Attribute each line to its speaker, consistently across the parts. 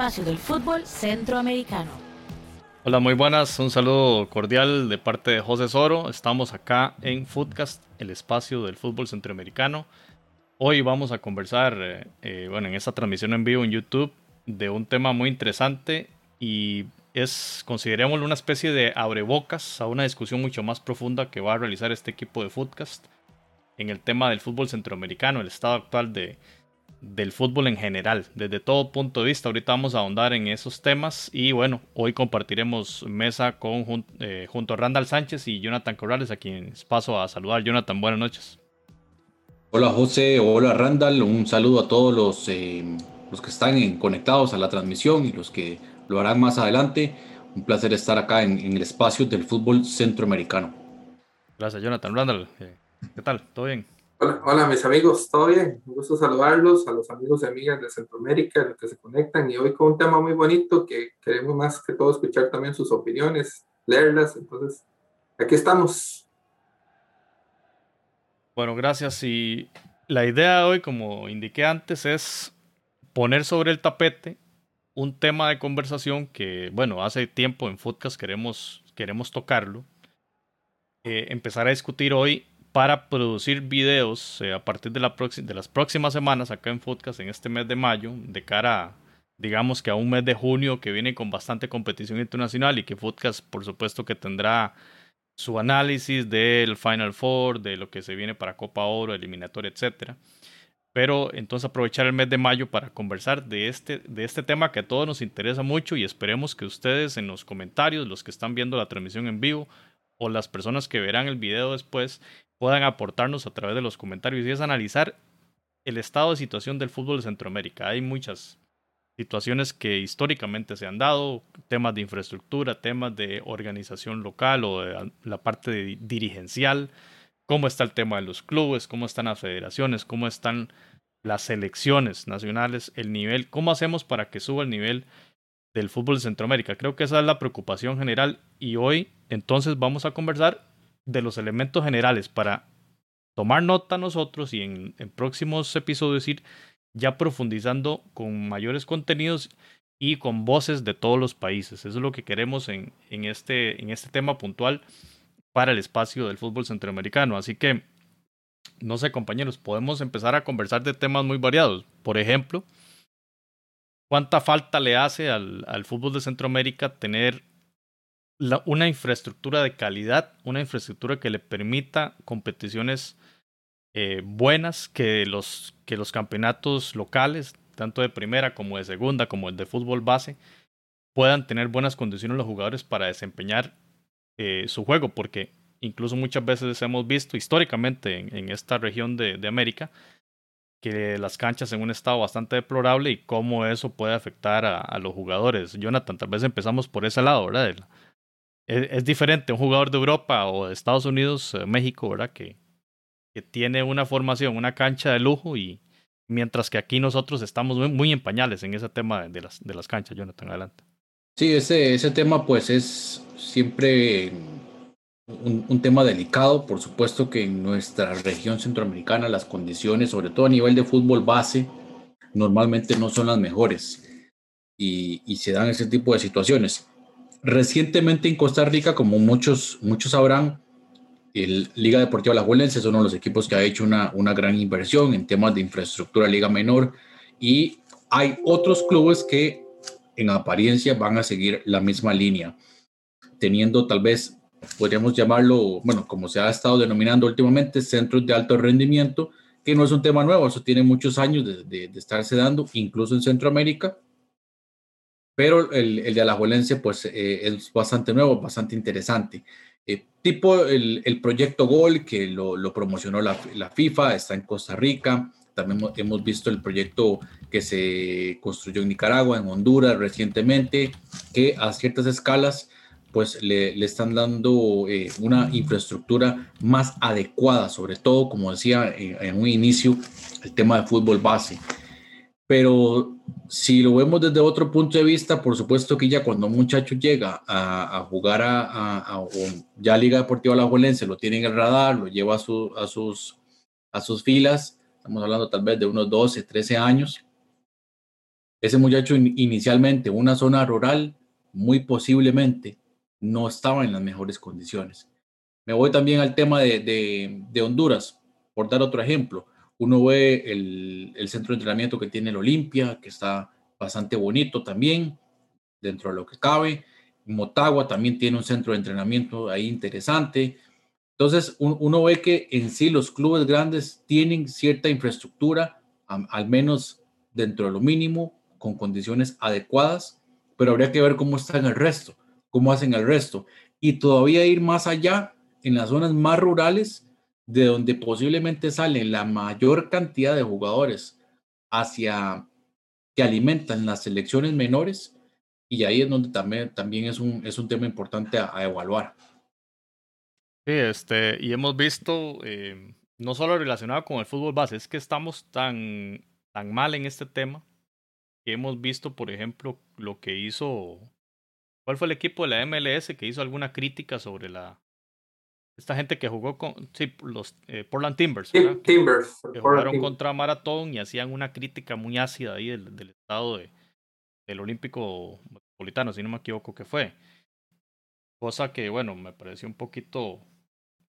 Speaker 1: espacio del fútbol centroamericano.
Speaker 2: Hola, muy buenas. Un saludo cordial de parte de José Soro. Estamos acá en Footcast, el espacio del fútbol centroamericano. Hoy vamos a conversar, eh, eh, bueno, en esta transmisión en vivo en YouTube, de un tema muy interesante y es, considerémoslo una especie de abrebocas a una discusión mucho más profunda que va a realizar este equipo de Footcast en el tema del fútbol centroamericano, el estado actual de, del fútbol en general, desde todo punto de vista. Ahorita vamos a ahondar en esos temas y bueno, hoy compartiremos mesa con, eh, junto a Randall Sánchez y Jonathan Corrales, a quien paso a saludar. Jonathan, buenas noches.
Speaker 3: Hola José, hola Randall, un saludo a todos los, eh, los que están conectados a la transmisión y los que lo harán más adelante. Un placer estar acá en, el espacio del fútbol centroamericano.
Speaker 2: Gracias Jonathan. Randall, eh, ¿qué tal? ¿Todo bien?
Speaker 4: Hola, mis amigos, ¿todo bien? Un gusto saludarlos, a los amigos y amigas de Centroamérica, los que se conectan, y hoy con un tema muy bonito que queremos más que todo escuchar también sus opiniones, leerlas, entonces, aquí estamos.
Speaker 2: Bueno, gracias. Y la idea de hoy, como indiqué antes, es poner sobre el tapete un tema de conversación que, bueno, hace tiempo en Foodcast queremos, queremos tocarlo. Eh, empezar a discutir hoy para producir videos eh, a partir de, la de, las próximas semanas acá en Foodcast en este mes de mayo, de cara, digamos que a un mes de junio que viene con bastante competición internacional y que Foodcast por supuesto que tendrá su análisis del Final Four, de lo que se viene para Copa Oro, eliminatoria, etc. Pero entonces aprovechar el mes de mayo para conversar de este, de este tema que a todos nos interesa mucho y esperemos que ustedes en los comentarios, los que están viendo la transmisión en vivo, o las personas que verán el video después puedan aportarnos a través de los comentarios y es analizar el estado de situación del fútbol de Centroamérica. Hay muchas situaciones que históricamente se han dado, temas de infraestructura, temas de organización local o de la parte dirigencial, cómo está el tema de los clubes, cómo están las federaciones, cómo están las selecciones nacionales, el nivel, cómo hacemos para que suba el nivel del fútbol de Centroamérica. Creo que esa es la preocupación general y hoy entonces vamos a conversar de los elementos generales para tomar nota nosotros y en, próximos episodios ir ya profundizando con mayores contenidos y con voces de todos los países. Eso es lo que queremos en, en, este, en este tema puntual para el espacio del fútbol centroamericano. Así que, no sé compañeros, podemos empezar a conversar de temas muy variados. Por ejemplo, ¿cuánta falta le hace al, al fútbol de Centroamérica tener una infraestructura de calidad, una infraestructura que le permita competiciones eh, buenas, que los, que los campeonatos locales, tanto de primera como de segunda, como el de fútbol base, puedan tener buenas condiciones los jugadores para desempeñar eh, su juego, porque incluso muchas veces hemos visto históricamente en, esta región de, América que las canchas en un estado bastante deplorable y cómo eso puede afectar a los jugadores. Jonathan, tal vez empezamos por ese lado, ¿verdad? Es, diferente un jugador de Europa o de Estados Unidos, eh, México, ¿verdad? Que, que tiene una formación, una cancha de lujo y mientras que aquí nosotros estamos muy, muy en pañales en ese tema de, las, de las canchas, Jonathan, adelante.
Speaker 3: Sí, ese, ese tema pues es siempre un, un, tema delicado, por supuesto que en nuestra región centroamericana las condiciones, sobre todo a nivel de fútbol base, normalmente no son las mejores y, y se dan ese tipo de situaciones. Recientemente en Costa Rica, como muchos, muchos sabrán, el Liga Deportiva La Juelense es uno de los equipos que ha hecho una, una gran inversión en temas de infraestructura Liga Menor y hay otros clubes que en apariencia van a seguir la misma línea, teniendo tal vez, podríamos llamarlo, bueno, como se ha estado denominando últimamente, centros de alto rendimiento, que no es un tema nuevo, eso tiene muchos años de, de, de estarse dando, incluso en Centroamérica, pero el, el de Alajuelense pues eh, es bastante nuevo, bastante interesante. Eh, tipo el, el, proyecto Gol que lo, lo promocionó la, la, FIFA, está en Costa Rica. También hemos visto el proyecto que se construyó en Nicaragua, en Honduras recientemente, que a ciertas escalas pues le, le están dando eh, una infraestructura más adecuada, sobre todo, como decía en, en un inicio, el tema de fútbol base. Pero si lo vemos desde otro punto de vista, por supuesto que ya cuando un muchacho llega a, jugar a, a, ya Liga Deportiva La Alajuelense, lo tiene en el radar, lo lleva a, su, a, sus, filas, estamos hablando tal vez de unos 12, 13 años, ese muchacho inicialmente, una zona rural, muy posiblemente no estaba en las mejores condiciones. Me voy también al tema de, Honduras, por dar otro ejemplo. Uno ve el, centro de entrenamiento que tiene el Olimpia, que está bastante bonito también, dentro de lo que cabe. Motagua también tiene un centro de entrenamiento ahí interesante. Entonces, uno ve que en sí los clubes grandes tienen cierta infraestructura, al menos dentro de lo mínimo, con condiciones adecuadas, pero habría que ver cómo está en el resto, cómo hacen el resto. Y todavía ir más allá en las zonas más rurales, de donde posiblemente salen la mayor cantidad de jugadores hacia que alimentan las selecciones menores, y ahí es donde también, también es, un, es un tema importante a, evaluar.
Speaker 2: Sí, este, y hemos visto, eh, no solo relacionado con el fútbol base, es que estamos tan, tan mal en este tema que hemos visto, por ejemplo, lo que hizo. ¿Cuál fue el equipo de la MLS que hizo alguna crítica sobre la. Esta gente que jugó con. Sí, los eh, Portland Timbers.
Speaker 4: Timbers.
Speaker 2: Que jugaron contra Maratón y hacían una crítica muy ácida ahí del, del estado de, del Olímpico Metropolitano, si no me equivoco que fue. Cosa que, bueno, me pareció un poquito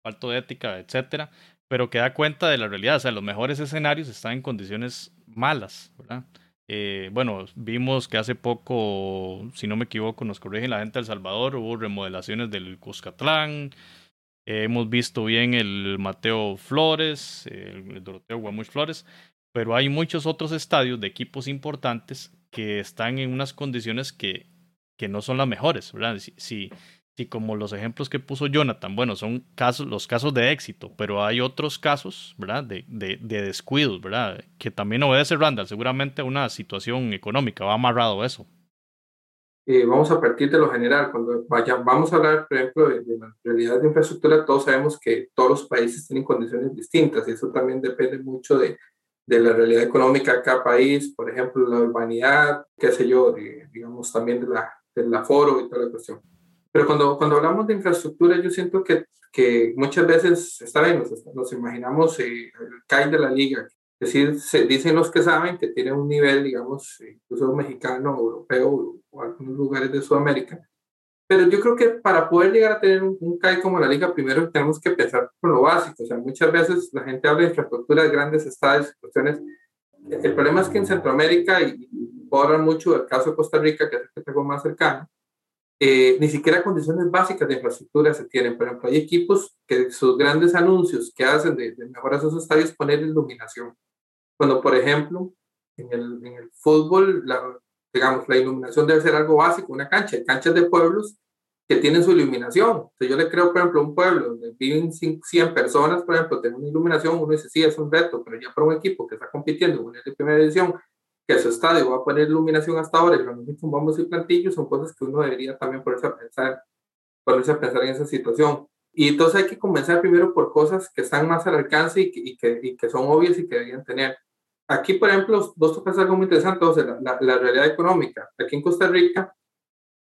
Speaker 2: falto de ética, etcétera, pero que da cuenta de la realidad. O sea, los mejores escenarios están en condiciones malas, ¿verdad? Eh, bueno, vimos que hace poco, si no me equivoco, nos corrigen la gente de El Salvador, hubo remodelaciones del Cuscatlán. Eh, hemos visto bien el Mateo Flores, el Doroteo Guamuch Flores, pero hay muchos otros estadios de equipos importantes que están en unas condiciones que, que no son las mejores, ¿verdad? si, y como los ejemplos que puso Jonathan, bueno, son casos, los casos de éxito, pero hay otros casos, de, de descuidos, ¿verdad? Que también obedece Randall, seguramente a una situación económica, va amarrado eso.
Speaker 4: Eh, vamos a partir de lo general, cuando vaya, vamos a hablar, por ejemplo, de, de la realidad de infraestructura, todos sabemos que todos los países tienen condiciones distintas y eso también depende mucho de, de la realidad económica de cada país, por ejemplo, la urbanidad, qué sé yo, digamos también de la, del aforo y toda la cuestión. Pero cuando, cuando hablamos de infraestructura, yo siento que, que muchas veces, está bien, nos, imaginamos eh, el CAI de la liga, es decir, se dicen los que saben que tiene un nivel, digamos, incluso mexicano, europeo o algunos lugares de Sudamérica. Pero yo creo que para poder llegar a tener un, CAI como la liga, primero tenemos que pensar con lo básico. O sea, muchas veces la gente habla de infraestructura de grandes estadios, cuestiones. El problema es que en Centroamérica, y, puedo hablar mucho del caso de Costa Rica, que es el que tengo más cercano, eh, ni siquiera condiciones básicas de infraestructura se tienen. Por ejemplo, hay equipos que sus grandes anuncios que hacen de, de mejoras a sus estadios poner iluminación. Cuando, por ejemplo, en el, en el fútbol, la, digamos, la iluminación debe ser algo básico, una cancha. Canchas de pueblos que tienen su iluminación. yo le creo, por ejemplo, un pueblo donde viven 100 personas, por ejemplo, tiene una iluminación, uno dice, sí, es un reto, pero ya para un equipo que está compitiendo en la primera edición, que su estadio va a poner iluminación hasta ahora y lo mismo bombos y plantillos, son cosas que uno debería también ponerse a pensar, ponerse a pensar en esa situación. Y entonces hay que comenzar primero por cosas que están más al alcance y que, y que, y que son obvias y que deberían tener. Aquí, por ejemplo, vos tocas algo muy interesante, o sea, la, la, realidad económica. Aquí en Costa Rica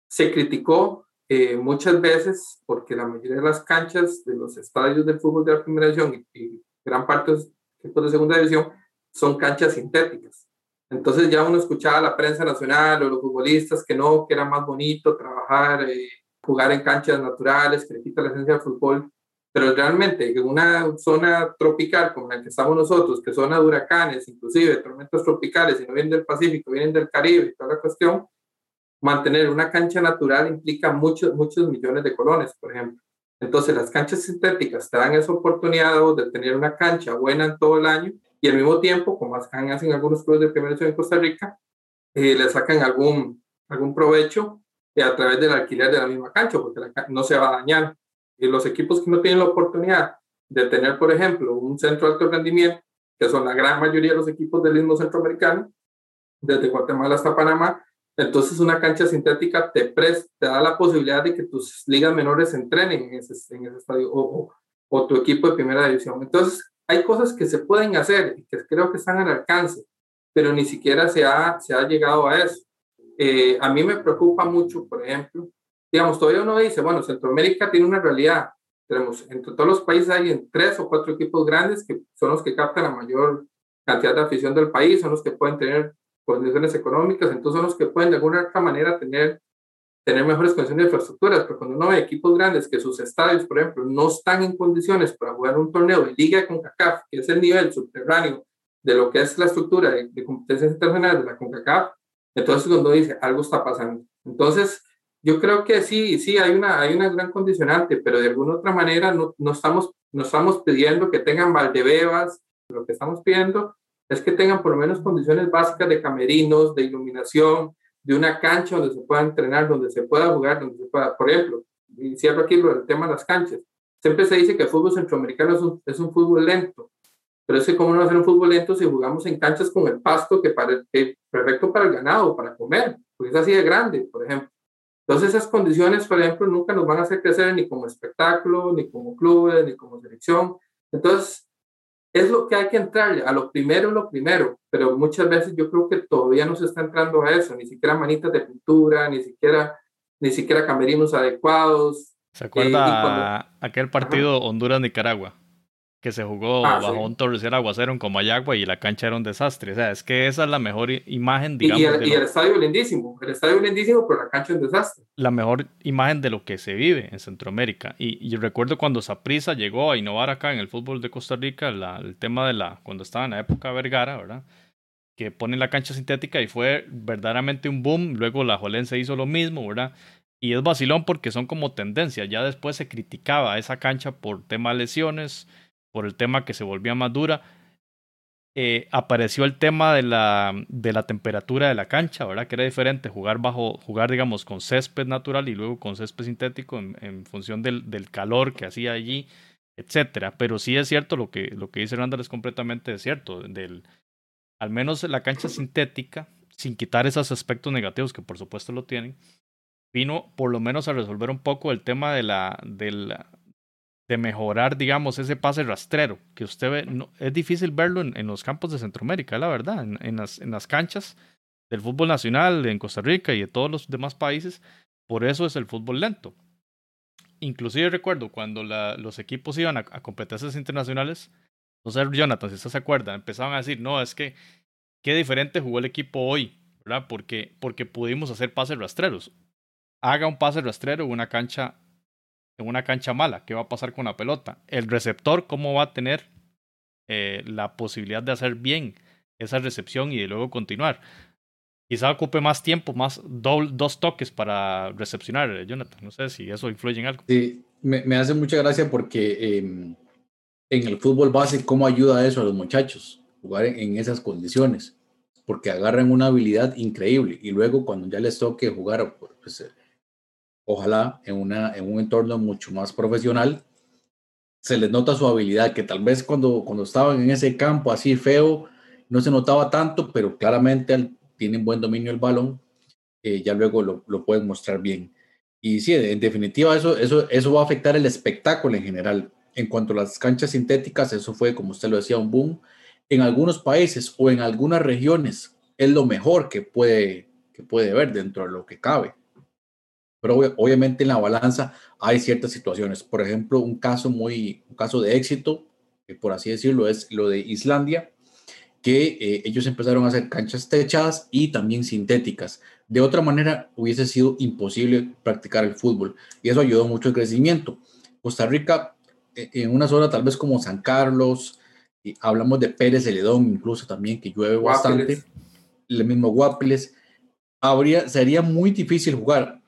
Speaker 4: se criticó eh, muchas veces porque la mayoría de las canchas de los estadios del fútbol de la primera división y, y gran parte de los equipos de segunda división son canchas sintéticas. Entonces ya uno escuchaba a la prensa nacional o los futbolistas que no, que era más bonito trabajar, eh, jugar en canchas naturales, que le quita la esencia del fútbol. Pero realmente en una zona tropical como la que estamos nosotros, que zona de huracanes, inclusive tormentas tropicales, y no vienen del Pacífico, vienen del Caribe y toda la cuestión, mantener una cancha natural implica muchos, muchos millones de colones, por ejemplo. Entonces las canchas sintéticas te dan esa oportunidad de tener una cancha buena en todo el año y al mismo tiempo, como hacen algunos clubes de primera en Costa Rica, eh, le sacan algún, algún provecho eh, a través del alquiler de la misma cancha, porque no se va a dañar. Y los equipos que no tienen la oportunidad de tener, por ejemplo, un centro de alto rendimiento, que son la gran mayoría de los equipos del mismo centroamericano, desde Guatemala hasta Panamá, entonces una cancha sintética te, te da la posibilidad de que tus ligas menores entrenen en ese, en ese estadio o, o, tu equipo de primera división. Entonces, hay cosas que se pueden hacer y que creo que están al alcance, pero ni siquiera se ha, se ha llegado a eso. Eh, a mí me preocupa mucho, por ejemplo, digamos, todavía uno dice, bueno, Centroamérica tiene una realidad. Tenemos, entre todos los países hay en tres o cuatro equipos grandes que son los que captan la mayor cantidad de afición del país, son los que pueden tener condiciones económicas, entonces son los que pueden de alguna otra manera tener, tener mejores condiciones de infraestructuras, pero cuando uno ve equipos grandes que sus estadios, por ejemplo, no están en condiciones para jugar un torneo de liga con CACAF, que es el nivel subterráneo de lo que es la estructura de, de competencias internacionales de la CONCACAF, entonces cuando dice algo está pasando. Entonces, yo creo que sí, sí, hay una, hay una gran condicionante, pero de alguna otra manera no, no, estamos, no estamos pidiendo que tengan valdebebas, lo que estamos pidiendo es que tengan por lo menos condiciones básicas de camerinos, de iluminación, de una cancha donde se pueda entrenar, donde se pueda jugar, donde se pueda, por ejemplo, y cierro aquí el tema de las canchas. Siempre se dice que el fútbol centroamericano es un, es un fútbol lento, pero es que cómo no ser un fútbol lento si jugamos en canchas con el pasto que, para, que perfecto para el ganado, para comer, porque es así de grande, por ejemplo. Entonces esas condiciones, por ejemplo, nunca nos van a hacer crecer ni como espectáculo, ni como clubes, ni como selección. Entonces, es lo que hay que entrar, a lo primero, lo primero, pero muchas veces yo creo que todavía no se está entrando a eso, ni siquiera manitas de pintura, ni siquiera, ni siquiera camerinos adecuados.
Speaker 2: ¿Se acuerda eh, aquel partido Honduras-Nicaragua? Que se jugó ah, bajo un torrencial aguacero en Comayagua y la cancha era un desastre. O sea, es que esa es la mejor imagen, digamos.
Speaker 4: Y, el, y el estadio lindísimo, el estadio lindísimo, pero la cancha es un desastre.
Speaker 2: La mejor imagen de lo que se vive en Centroamérica. Y, recuerdo cuando Saprisa llegó a innovar acá en el fútbol de Costa Rica, el tema de la, cuando estaba en la época Vergara, ¿verdad? Que ponen la cancha sintética y fue verdaderamente un boom. Luego la Jolense hizo lo mismo, ¿verdad? Y es vacilón porque son como tendencias. Ya después se criticaba esa cancha por tema de lesiones por el tema que se volvía más dura. Eh, apareció el tema de la, de la temperatura de la cancha, ¿verdad? Que era diferente jugar bajo, jugar, digamos, con césped natural y luego con césped sintético en, función del, del, calor que hacía allí, etcétera. Pero sí es cierto lo que, lo que dice Randall es completamente cierto. Del, al menos la cancha sintética, sin quitar esos aspectos negativos que por supuesto lo tienen, vino por lo menos a resolver un poco el tema de la, de la, de mejorar, digamos, ese pase rastrero, que usted ve, no, es difícil verlo en, en, los campos de Centroamérica, la verdad, en, en, las, canchas del fútbol nacional, en Costa Rica y de todos los demás países, por eso es el fútbol lento. Inclusive recuerdo cuando los equipos iban a, a, competencias internacionales, no sé, Jonathan, si usted se acuerda, empezaban a decir, no, es que qué diferente jugó el equipo hoy, ¿verdad? Porque, porque pudimos hacer pases rastreros. Haga un pase rastrero en una cancha en una cancha mala, ¿qué va a pasar con la pelota? El receptor, ¿cómo va a tener eh, la posibilidad de hacer bien esa recepción y de luego continuar? Quizá ocupe más tiempo, más dos toques para recepcionar, Jonathan. No sé si eso influye en algo.
Speaker 3: Sí, me, hace mucha gracia porque eh, en el fútbol base, ¿cómo ayuda eso a los muchachos? Jugar en, en esas condiciones porque agarran una habilidad increíble y luego cuando ya les toque jugar pues, ojalá en, una, en un entorno mucho más profesional, se les nota su habilidad, que tal vez cuando, cuando estaban en ese campo así feo, no se notaba tanto, pero claramente tienen buen dominio del balón, eh, ya luego lo, lo, pueden mostrar bien. Y sí, en definitiva, eso, eso, eso va a afectar el espectáculo en general. En cuanto a las canchas sintéticas, eso fue, como usted lo decía, un boom. En algunos países o en algunas regiones es lo mejor que puede, que puede ver dentro de lo que cabe. Pero obviamente en la balanza hay ciertas situaciones. Por ejemplo, un caso muy, un caso de éxito, por así decirlo, es lo de Islandia, que eh, ellos empezaron a hacer canchas techadas y también sintéticas. De otra manera, hubiese sido imposible practicar el fútbol y eso ayudó mucho al crecimiento. Costa Rica, e, en una zona tal vez como San Carlos, y hablamos de Pérez Celedón, incluso también que llueve bastante, el mismo Guapiles, habría, sería muy difícil jugar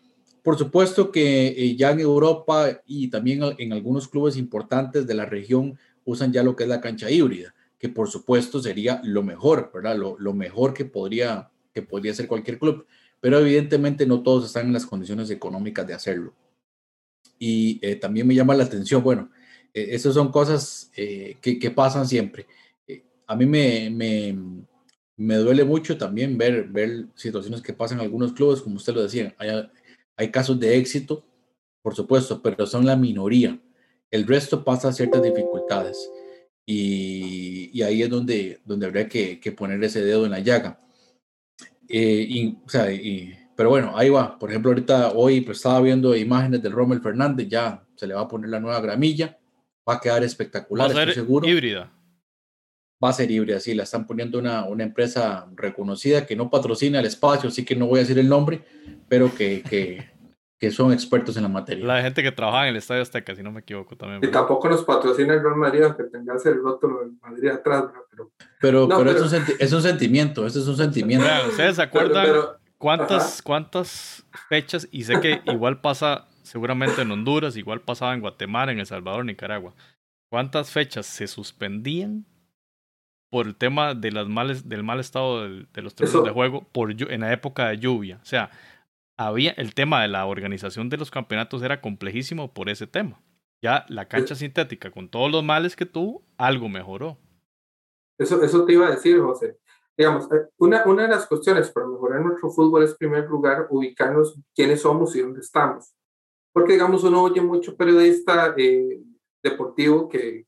Speaker 3: por supuesto que eh, ya en Europa y también en algunos clubes importantes de la región usan ya lo que es la cancha híbrida, que por supuesto sería lo mejor, ¿verdad? Lo, lo mejor que podría, que podría hacer cualquier club, pero evidentemente no todos están en las condiciones económicas de hacerlo. Y eh, también me llama la atención, bueno, eh, esas son cosas que, que, pasan siempre. a mí me, me, me, duele mucho también ver, ver situaciones que pasan en algunos clubes, como usted lo decía, hay, hay casos de éxito, por supuesto, pero son la minoría. El resto pasa ciertas dificultades y, y ahí es donde, donde habría que, que, poner ese dedo en la llaga. Eh, y, o sea, y, pero bueno, ahí va. Por ejemplo, ahorita hoy pues, estaba viendo imágenes del Rommel Fernández, ya se le va a poner la nueva gramilla, va a quedar espectacular,
Speaker 2: va a ser
Speaker 3: estoy seguro.
Speaker 2: Híbrida.
Speaker 3: base libre, así la están poniendo una, una empresa reconocida que no patrocina el espacio, así que no voy a decir el nombre, pero que, que, que son expertos en la materia.
Speaker 2: La gente que trabaja en el Estadio Azteca, si no me equivoco también.
Speaker 4: Y tampoco nos patrocina el Real Madrid, aunque tengas el rótulo del Madrid atrás, pero...
Speaker 3: Pero, pero, Es, un es, un sentimiento, ese es un sentimiento.
Speaker 2: ¿Ustedes se acuerdan cuántas, cuántas fechas? Y sé que igual pasa seguramente en Honduras, igual pasaba en Guatemala, en El Salvador, Nicaragua. ¿Cuántas fechas se suspendían por el tema de las males, del mal estado de, los terrenos de juego por, en la época de lluvia? O sea, había el tema de la organización de los campeonatos era complejísimo por ese tema. Ya la cancha sintética, con todos los males que tuvo, algo mejoró.
Speaker 4: Eso, eso te iba a decir, José. Digamos, eh, una, una de las cuestiones para mejorar nuestro fútbol es, en primer lugar, ubicarnos quiénes somos y dónde estamos. Porque, digamos, uno oye mucho periodista eh, deportivo que,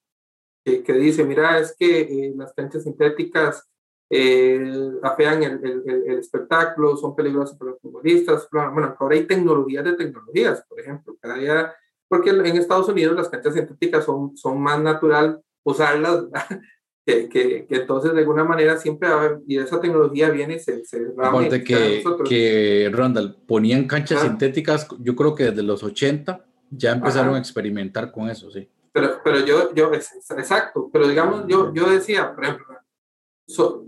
Speaker 4: que, dice, mira, es que eh, las canchas sintéticas eh, afean el, el, el, espectáculo, son peligrosas para los futbolistas. Bueno, ahora hay tecnologías de tecnologías, por ejemplo. Cada día, porque en Estados Unidos las canchas sintéticas son, son más natural usarlas, que, que, que, entonces de alguna manera siempre y esa tecnología viene se, se
Speaker 3: Aparte que, que Randall ponían canchas sintéticas, yo creo que desde los 80 ya empezaron a experimentar con eso, sí.
Speaker 4: Pero, pero yo, yo, exacto, pero digamos, yo, yo decía, por ejemplo,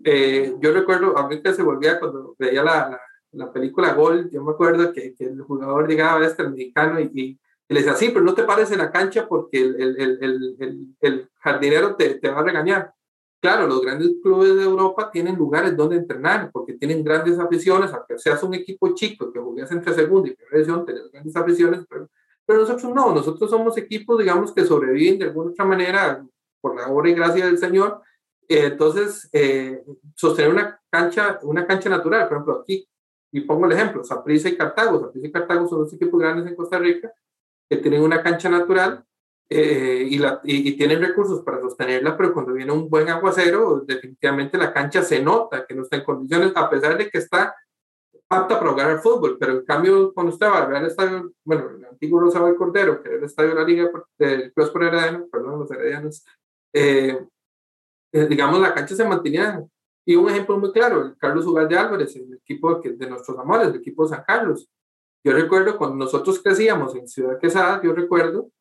Speaker 4: eh, yo recuerdo, a mí que se volvía cuando veía la, la, película Gol, yo me acuerdo que, que, el jugador llegaba este, mexicano, y, y, le decía, sí, pero no te pares en la cancha porque el, el, el, el jardinero te, te, va a regañar. Claro, los grandes clubes de Europa tienen lugares donde entrenar porque tienen grandes aficiones, aunque seas un equipo chico que juegas entre segunda y primera división, tienes grandes aficiones, pero, pero nosotros no, nosotros somos equipos, digamos, que sobreviven de alguna otra manera por la obra y gracia del Señor entonces, eh, sostener una cancha, una cancha natural, por ejemplo, aquí, y pongo el ejemplo, Saprissa y Cartago. Saprissa y Cartago son dos equipos grandes en Costa Rica que tienen una cancha natural eh, y, la, y, tienen recursos para sostenerla, pero cuando viene un buen aguacero, definitivamente la cancha se nota que no está en condiciones, a pesar de que está apta para jugar al fútbol, pero en cambio, cuando usted va a ver el estadio, bueno, el antiguo Rosabel Cordero, que era el estadio de la Liga del Club Herediano, perdón, los Heredianos, eh, digamos, la cancha se mantenía. Y un ejemplo muy claro, el Carlos de Álvarez, el equipo de nuestros amores, el equipo de San Carlos. Yo recuerdo cuando nosotros crecíamos en Ciudad Quesada, yo recuerdo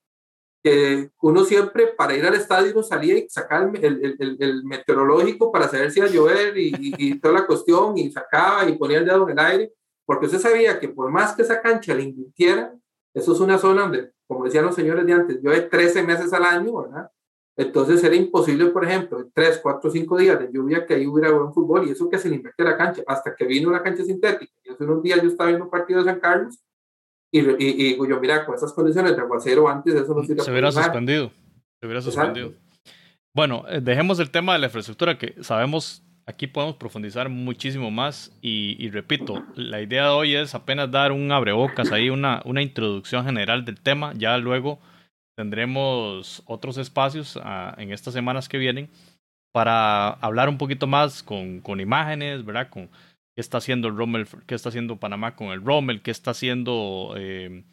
Speaker 4: que uno siempre para ir al estadio salía y sacaba el, el, el, meteorológico para saber si iba a llover y, y, toda la cuestión y sacaba y ponía el dedo en el aire, porque usted sabía que por más que esa cancha le invirtiera, eso es una zona donde, como decían los señores de antes, llueve 13 meses al año, ¿verdad? Entonces era imposible, por ejemplo, tres, cuatro, cinco días de lluvia que ahí hubiera buen fútbol y eso que se le invierte la cancha, hasta que vino la cancha sintética. Y hace unos días yo estaba viendo un partido de San Carlos y, y, yo, mira, con esas condiciones de aguacero antes, eso no
Speaker 2: se, se hubiera suspendido. Se hubiera suspendido. Bueno, eh, dejemos el tema de la infraestructura que sabemos, aquí podemos profundizar muchísimo más y, y repito, la idea de hoy es apenas dar un abrebocas ahí, una, una introducción general del tema, ya luego tendremos otros espacios ah, en estas semanas que vienen para hablar un poquito más con, con imágenes, ¿verdad? Con qué está haciendo el Rommel, qué está haciendo Panamá con el Rommel, qué está haciendo eh,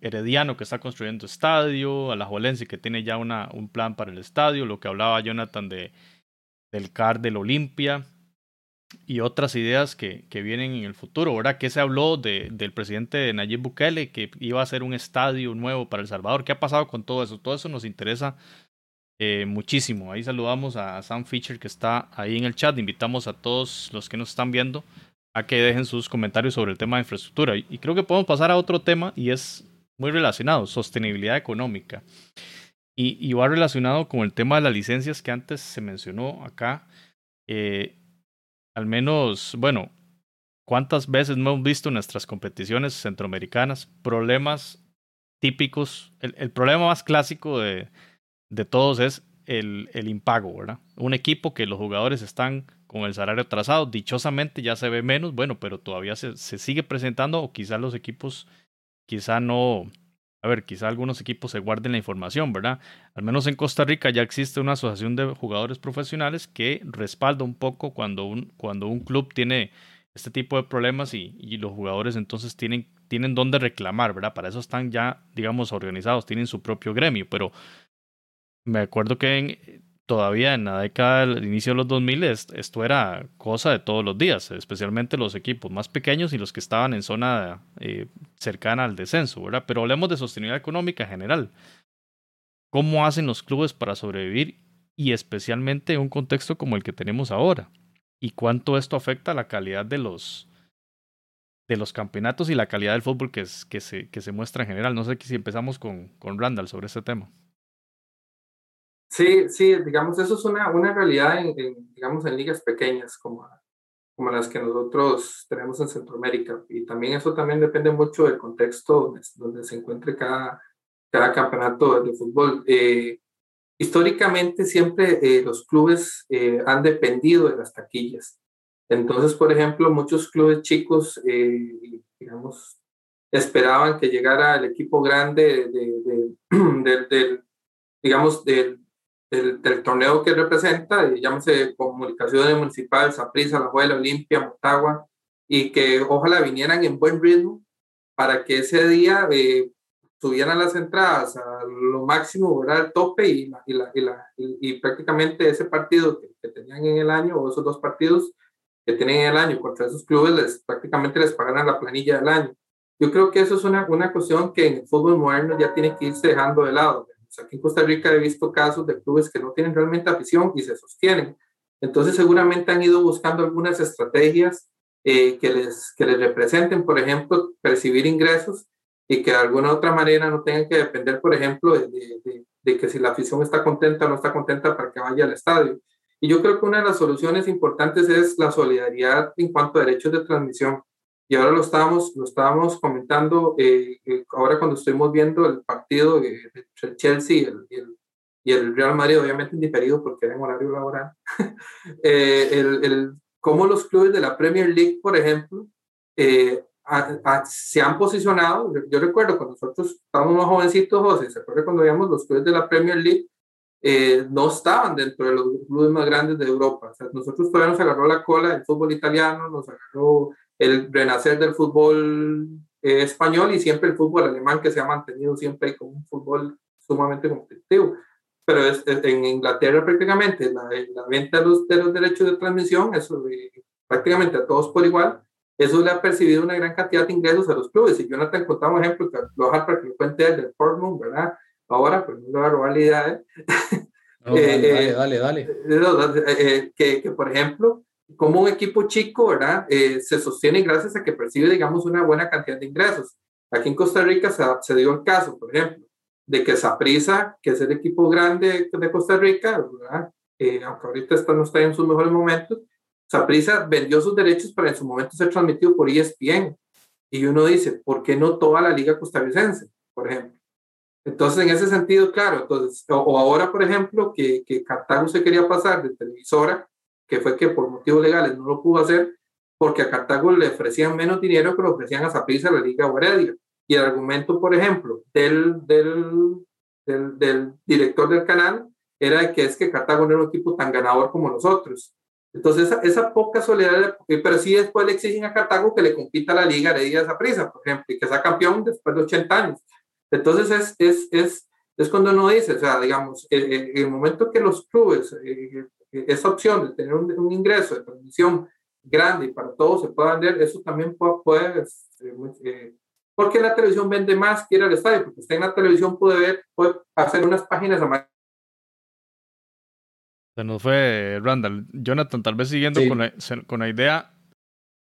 Speaker 2: Herediano que está construyendo estadio, Alajuelense que tiene ya una, un plan para el estadio, lo que hablaba Jonathan de, del CAR del Olimpia, y otras ideas que, que, vienen en el futuro, ¿verdad? ¿Qué se habló de, del presidente Nayib Bukele que iba a hacer un estadio nuevo para El Salvador? ¿Qué ha pasado con todo eso? Todo eso nos interesa eh, muchísimo. Ahí saludamos a Sam Fisher que está ahí en el chat. Invitamos a todos los que nos están viendo a que dejen sus comentarios sobre el tema de infraestructura. Y, creo que podemos pasar a otro tema y es muy relacionado, sostenibilidad económica. Y, va relacionado con el tema de las licencias que antes se mencionó acá. Eh, al menos, bueno, ¿cuántas veces no hemos visto en nuestras competiciones centroamericanas problemas típicos? El, problema más clásico de, de todos es el, el, impago, ¿verdad? Un equipo que los jugadores están con el salario trazado, dichosamente ya se ve menos, bueno, pero todavía se, se sigue presentando o quizá los equipos, quizá no, a ver, quizá algunos equipos se guarden la información, ¿verdad? Al menos en Costa Rica ya existe una asociación de jugadores profesionales que respalda un poco cuando un, cuando un club tiene este tipo de problemas y, los jugadores entonces tienen, tienen dónde reclamar, ¿verdad? Para eso están ya, digamos, organizados, tienen su propio gremio, pero me acuerdo que todavía en la década del inicio de los 2000 esto era cosa de todos los días, especialmente los equipos más pequeños y los que estaban en zona eh, cercana al descenso, ¿verdad? Pero hablemos de sostenibilidad económica en general. ¿Cómo hacen los clubes para sobrevivir y especialmente en un contexto como el que tenemos ahora? ¿Y cuánto esto afecta a la calidad de los, de los campeonatos y la calidad del fútbol que, que, se, que se muestra en general? No sé si empezamos con, con Randall sobre este tema.
Speaker 4: Sí, sí, digamos, eso es una, una realidad en, digamos, en ligas pequeñas como, como las que nosotros tenemos en Centroamérica. Y también eso también depende mucho del contexto donde, se encuentre cada, cada campeonato de fútbol. Eh, históricamente siempre eh, los clubes eh, han dependido de las taquillas. Entonces, por ejemplo, muchos clubes chicos, digamos, esperaban que llegara el equipo grande de, de, de, digamos, del del, torneo que representa, llámese Comunicaciones Municipal, Saprissa, La Juela, Olimpia, Motagua, y que ojalá vinieran en buen ritmo para que ese día eh, subieran las entradas a lo máximo, ¿verdad? al tope y, y, y, y, prácticamente ese partido que, que, tenían en el año o esos dos partidos que tienen en el año contra esos clubes prácticamente les pagaran la planilla del año. Yo creo que eso es una, una cuestión que en el fútbol moderno ya tiene que irse dejando de lado aquí en Costa Rica he visto casos de clubes que no tienen realmente afición y se sostienen. Entonces seguramente han ido buscando algunas estrategias eh, que, les, que les representen, por ejemplo, percibir ingresos y que de alguna otra manera no tengan que depender, por ejemplo, de, de, que si la afición está contenta o no está contenta para que vaya al estadio. Y yo creo que una de las soluciones importantes es la solidaridad en cuanto a derechos de transmisión y ahora lo estábamos, lo estábamos comentando, eh, eh, ahora cuando estuvimos viendo el partido entre el Chelsea y el, y el, Real Madrid, obviamente indiferido porque era en horario laboral, eh, el, el, cómo los clubes de la Premier League, por ejemplo, se han posicionado. Yo, recuerdo cuando nosotros estábamos más jovencitos, José, ¿se acuerda cuando veíamos los clubes de la Premier League? no estaban dentro de los clubes más grandes de Europa. O sea, nosotros todavía nos agarró la cola el fútbol italiano, nos agarró el renacer del fútbol eh, español y siempre el fútbol alemán que se ha mantenido siempre como un fútbol sumamente competitivo. Pero es, en Inglaterra prácticamente la, la venta de los, de los, derechos de transmisión, eso prácticamente a todos por igual, eso le ha percibido una gran cantidad de ingresos a los clubes. Y Jonathan contaba un ejemplo que lo para que lo cuente el del Portmund, ¿verdad? Ahora, pues no le va a robar la idea.
Speaker 3: dale, dale, dale,
Speaker 4: dale. que, que, por ejemplo, como un equipo chico, ¿verdad? Eh, se sostiene gracias a que percibe, digamos, una buena cantidad de ingresos. Aquí en Costa Rica se, dio el caso, por ejemplo, de que Saprisa, que es el equipo grande de Costa Rica, ¿verdad? Eh, aunque ahorita está, no está en sus mejores momentos, Saprisa vendió sus derechos para en su momento ser transmitido por ESPN. Y uno dice, ¿por qué no toda la liga costarricense, por ejemplo? Entonces, en ese sentido, claro, entonces, o, ahora, por ejemplo, que, que Cartago se quería pasar de televisora que fue que por motivos legales no lo pudo hacer porque a Cartago le ofrecían menos dinero que le ofrecían a Zaprisa la Liga Heredia. Y el argumento, por ejemplo, del, del, del, del, director del canal era que es que Cartago no era un equipo tan ganador como nosotros. Entonces, esa, esa poca solidaridad, pero sí después le exigen a Cartago que le compita a la Liga Heredia de Zaprisa, por ejemplo, y que sea campeón después de 80 años. Entonces, es, es, es, es cuando uno dice, o sea, digamos, en el, momento que los clubes eh, esa opción de tener un, ingreso de transmisión grande y para todos se pueda vender, eso también puede, puede este, eh, porque la televisión vende más que ir al estadio, porque usted en la televisión puede ver, puede hacer unas páginas a
Speaker 2: Se nos fue Randall. Jonathan, tal vez siguiendo con, la, con la idea,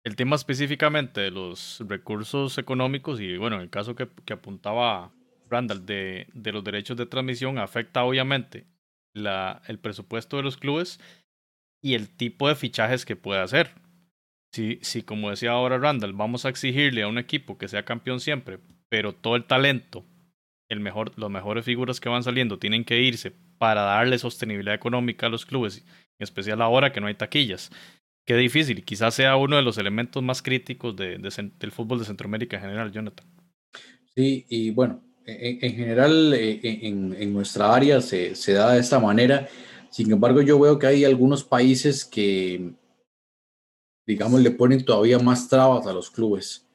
Speaker 2: el tema específicamente de los recursos económicos y bueno, en el caso que, que apuntaba Randall de, de, los derechos de transmisión afecta obviamente la, el presupuesto de los clubes y el tipo de fichajes que puede hacer. Si, si, como decía ahora Randall, vamos a exigirle a un equipo que sea campeón siempre, pero todo el talento, el mejor, las mejores figuras que van saliendo tienen que irse para darle sostenibilidad económica a los clubes, en especial ahora que no hay taquillas. Qué difícil, quizás sea uno de los elementos más críticos de, del fútbol de Centroamérica en general, Jonathan.
Speaker 3: Sí, y bueno, en, general eh, en, en, nuestra área se, se, da de esta manera. Sin embargo, yo veo que hay algunos países que, digamos, le ponen todavía más trabas a los clubes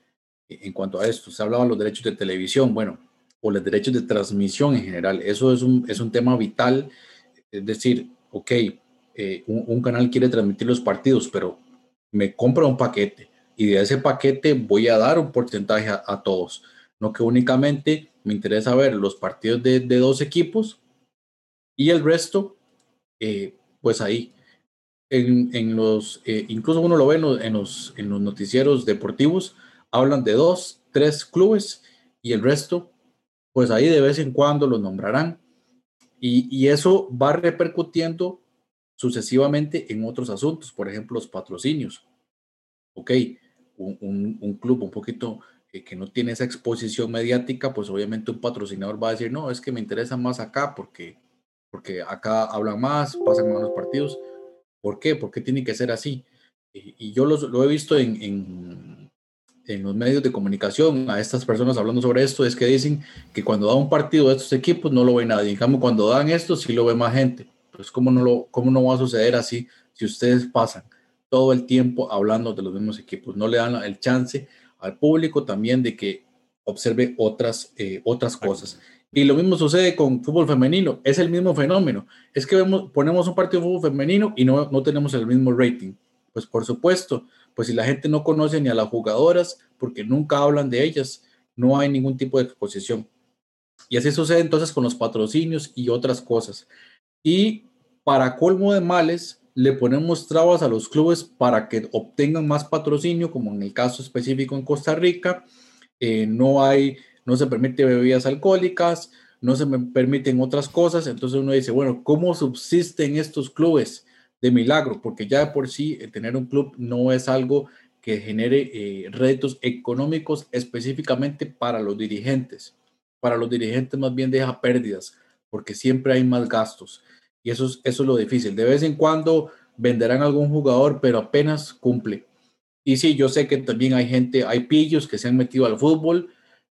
Speaker 3: en cuanto a esto. Se hablaba de los derechos de televisión, bueno, o los derechos de transmisión en general. Eso es un, es un tema vital. Es decir, ok, eh, un, canal quiere transmitir los partidos, pero me compra un paquete y de ese paquete voy a dar un porcentaje a, todos. No que únicamente me interesa ver los partidos de, dos equipos y el resto, eh, pues ahí. En, los, eh, incluso uno lo ve en los, en los noticieros deportivos, hablan de dos, tres clubes y el resto, pues ahí de vez en cuando lo nombrarán. Y, eso va repercutiendo sucesivamente en otros asuntos, por ejemplo, los patrocinios. Ok, un, club un poquito que no tiene esa exposición mediática, pues obviamente un patrocinador va a decir, no, es que me interesa más acá porque, porque acá hablan más, pasan más los partidos. ¿Por qué? ¿Por qué tiene que ser así? Y, yo lo he visto en, en, en, los medios de comunicación a estas personas hablando sobre esto, es que dicen que cuando da un partido de estos equipos no lo ve nadie. En cuando dan esto sí lo ve más gente. Pues, ¿cómo no, lo, ¿cómo no va a suceder así si ustedes pasan todo el tiempo hablando de los mismos equipos? No le dan el chance al público también de que observe otras, eh, otras cosas. Y lo mismo sucede con fútbol femenino, es el mismo fenómeno. Es que vemos, ponemos un partido de fútbol femenino y no, no tenemos el mismo rating. Pues por supuesto, pues si la gente no conoce ni a las jugadoras, porque nunca hablan de ellas, no hay ningún tipo de exposición. Y así sucede entonces con los patrocinios y otras cosas. Y para colmo de males, le ponemos trabas a los clubes para que obtengan más patrocinio, como en el caso específico en Costa Rica. Eh, no hay, no se permite bebidas alcohólicas, no se permiten otras cosas. Entonces uno dice, bueno, ¿cómo subsisten estos clubes de milagro? Porque ya de por sí tener un club no es algo que genere eh, retos económicos específicamente para los dirigentes. Para los dirigentes más bien deja pérdidas, porque siempre hay más gastos. Y eso es, eso es lo difícil. De vez en cuando venderán algún jugador, pero apenas cumple. Y sí, yo sé que también hay gente, hay pillos que se han metido al fútbol,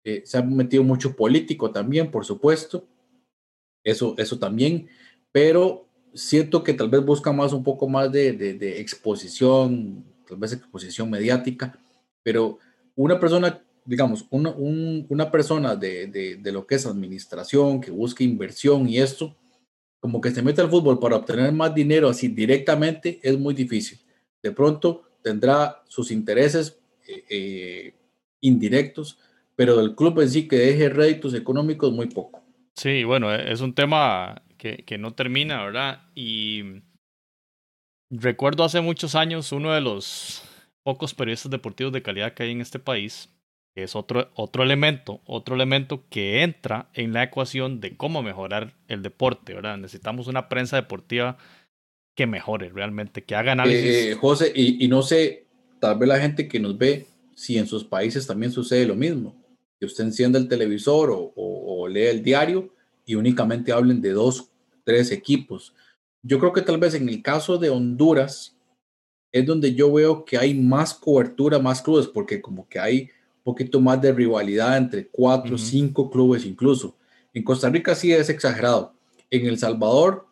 Speaker 3: eh, se han metido mucho político también, por supuesto. Eso, eso también. Pero siento que tal vez busca más un poco más de, de, exposición, tal vez exposición mediática. Pero una persona, digamos, una, una persona de, de lo que es administración, que busca inversión y esto, como que se mete al fútbol para obtener más dinero así directamente es muy difícil. De pronto tendrá sus intereses eh, eh, indirectos, pero del club en sí que deje réditos económicos muy poco.
Speaker 2: Sí, bueno, e, es un tema que, que no termina, ¿verdad? Y recuerdo hace muchos años uno de los pocos periodistas deportivos de calidad que hay en este país es otro, otro elemento, otro elemento que entra en la ecuación de cómo mejorar el deporte, ¿verdad? Necesitamos una prensa deportiva que mejore realmente, que haga análisis.
Speaker 3: Eh, José, y, no sé, tal vez la gente que nos ve, si en sus países también sucede lo mismo, que usted encienda el televisor o, o, lee el diario y únicamente hablen de dos, tres equipos. Yo creo que tal vez en el caso de Honduras es donde yo veo que hay más cobertura, más clubes, porque como que hay poquito más de rivalidad entre cuatro, o cinco clubes incluso. En Costa Rica sí es exagerado. En El Salvador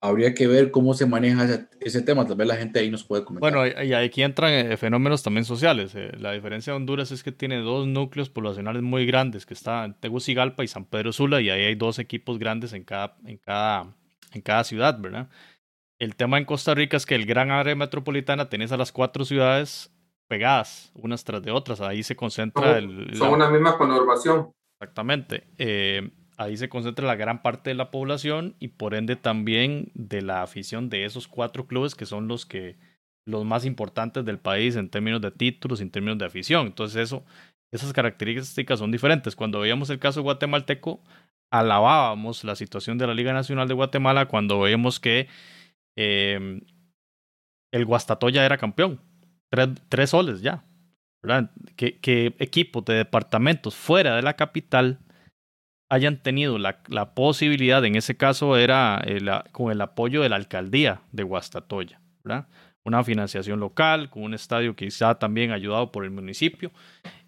Speaker 3: habría que ver cómo se maneja ese, tema. Tal vez la gente ahí nos puede comentar.
Speaker 2: Bueno, y aquí entran eh, fenómenos también sociales. Eh, la diferencia de Honduras es que tiene dos núcleos poblacionales muy grandes, que están Tegucigalpa y San Pedro Sula, y ahí hay dos equipos grandes en cada, en cada, en cada ciudad, ¿verdad? El tema en Costa Rica es que el gran área metropolitana tenés a las cuatro ciudades pegadas unas tras de otras. Ahí se concentra. el,
Speaker 4: son una misma conurbación.
Speaker 2: Exactamente. Eh, ahí se concentra la gran parte de la población y por ende también de la afición de esos cuatro clubes que son los que los más importantes del país en términos de títulos, en términos de afición. Entonces eso, esas características son diferentes. Cuando veíamos el caso guatemalteco, alabábamos la situación de la Liga Nacional de Guatemala cuando veíamos que eh, el Guastatoya era campeón tres, soles ya. Que, equipos de departamentos fuera de la capital hayan tenido la, posibilidad, en ese caso era con el apoyo de la alcaldía de Guastatoya, una financiación local, con un estadio quizá también ayudado por el municipio.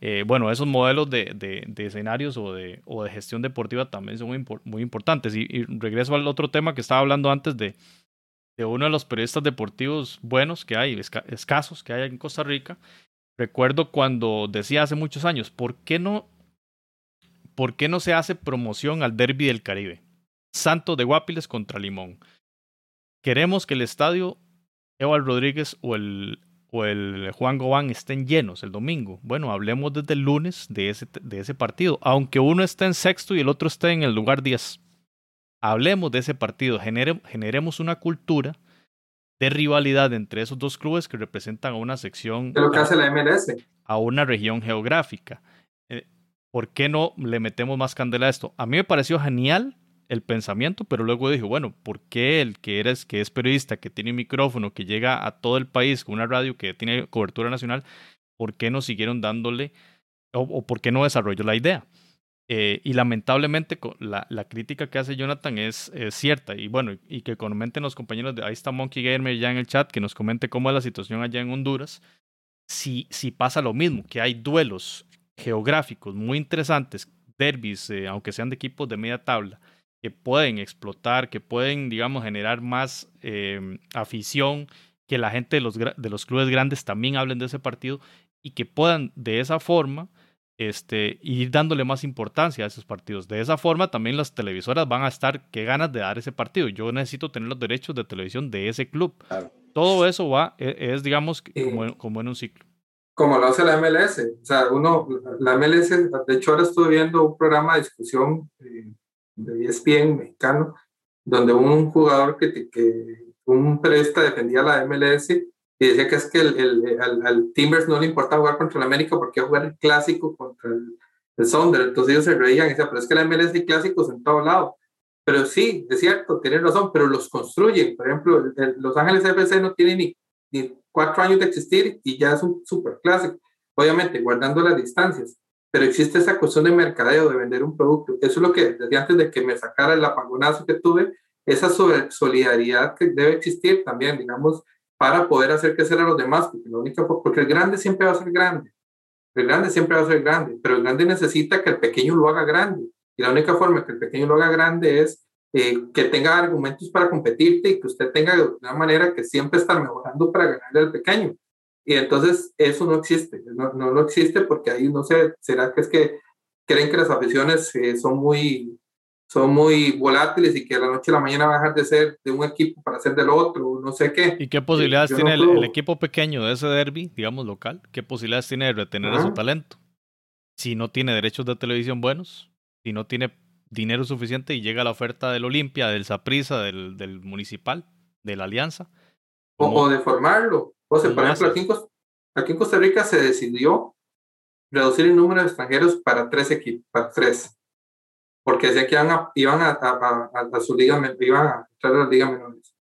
Speaker 2: Eh, bueno, esos modelos de, de, escenarios o de, gestión deportiva también son muy, importantes. Y, regreso al otro tema que estaba hablando antes de, de uno de los periodistas deportivos buenos que hay, escasos que hay en Costa Rica. Recuerdo cuando decía hace muchos años, ¿por qué no, por qué no se hace promoción al Derby del Caribe? Santos de Guapiles contra Limón. queremos que el estadio Eval Rodríguez o el, o el Juan Gobán estén llenos el domingo. Bueno, hablemos desde el lunes de ese, de ese partido, aunque uno esté en sexto y el otro esté en el lugar 10. Hablemos de ese partido, generemos una cultura de rivalidad entre esos dos clubes que representan a una sección.
Speaker 4: lo que hace la MLS.
Speaker 2: A una región geográfica. Eh, ¿Por qué no le metemos más candela a esto? A mí me pareció genial el pensamiento, pero luego dije, bueno, ¿por qué el que eres, que es periodista, que tiene un micrófono, que llega a todo el país con una radio que tiene cobertura nacional, ¿por qué no siguieron dándole o, por qué no desarrolló la idea? Eh, y lamentablemente la, la, crítica que hace Jonathan es, cierta. Y bueno, y que comenten los compañeros de ahí está Monkey Gamer ya en el chat, que nos comente cómo es la situación allá en Honduras. Si, si pasa lo mismo, que hay duelos geográficos muy interesantes, derbis, eh, aunque sean de equipos de media tabla, que pueden explotar, que pueden, digamos, generar más em, afición, que la gente de los, de los clubes grandes también hablen de ese partido y que puedan de esa forma este, ir dándole más importancia a esos partidos. De esa forma también las televisoras van a estar, qué ganas de dar ese partido. Yo necesito tener los derechos de televisión de ese club. Todo eso va, e, es, digamos, como, como, en un ciclo.
Speaker 4: Como lo hace la MLS. O sea, uno, la MLS, de hecho ahora estuve viendo un programa de discusión eh, de ESPN mexicano, donde un jugador que, que un periodista defendía la MLS y decía que es que el, el, al, Timbers no le importa jugar contra el América porque jugar el clásico contra el, el Entonces ellos se reían y decían, pero es que la MLS hay clásicos en todo lado. Pero sí, es cierto, tienen razón, pero los construyen. Por ejemplo, Los Ángeles FC no tiene ni, ni cuatro años de existir y ya es un super clásico. Obviamente, guardando las distancias pero existe esa cuestión de mercadeo, de vender un producto. Eso es lo que, desde antes de que me sacara el apagonazo que tuve, esa solidaridad que debe existir también, digamos, para poder hacer crecer a los demás, porque, la única, porque el grande siempre va a ser grande, el grande siempre va a ser grande, pero el grande necesita que el pequeño lo haga grande, y la única forma que el pequeño lo haga grande es eh, que tenga argumentos para competirte y que usted tenga de una manera que siempre está mejorando para ganarle al pequeño. Y entonces eso no existe, no, no, existe porque ahí no sé, será que es que creen que las aficiones eh, son muy son muy volátiles y que a la noche a la mañana dejar de ser de un equipo para ser del otro, no sé qué.
Speaker 2: ¿Y qué posibilidades tiene el, equipo pequeño de ese derby, digamos local? ¿Qué posibilidades tiene de retener a su talento? Si no tiene derechos de televisión buenos, si no tiene dinero suficiente y llega la oferta del Olimpia, del Saprissa, del, del Municipal, de la Alianza.
Speaker 4: O, de formarlo. O sea, por ejemplo, aquí en, aquí en Costa Rica se decidió reducir el número de extranjeros para tres equipos, para tres porque decía que iban a, iban a, a, su liga, iban a entrar a las ligas menores.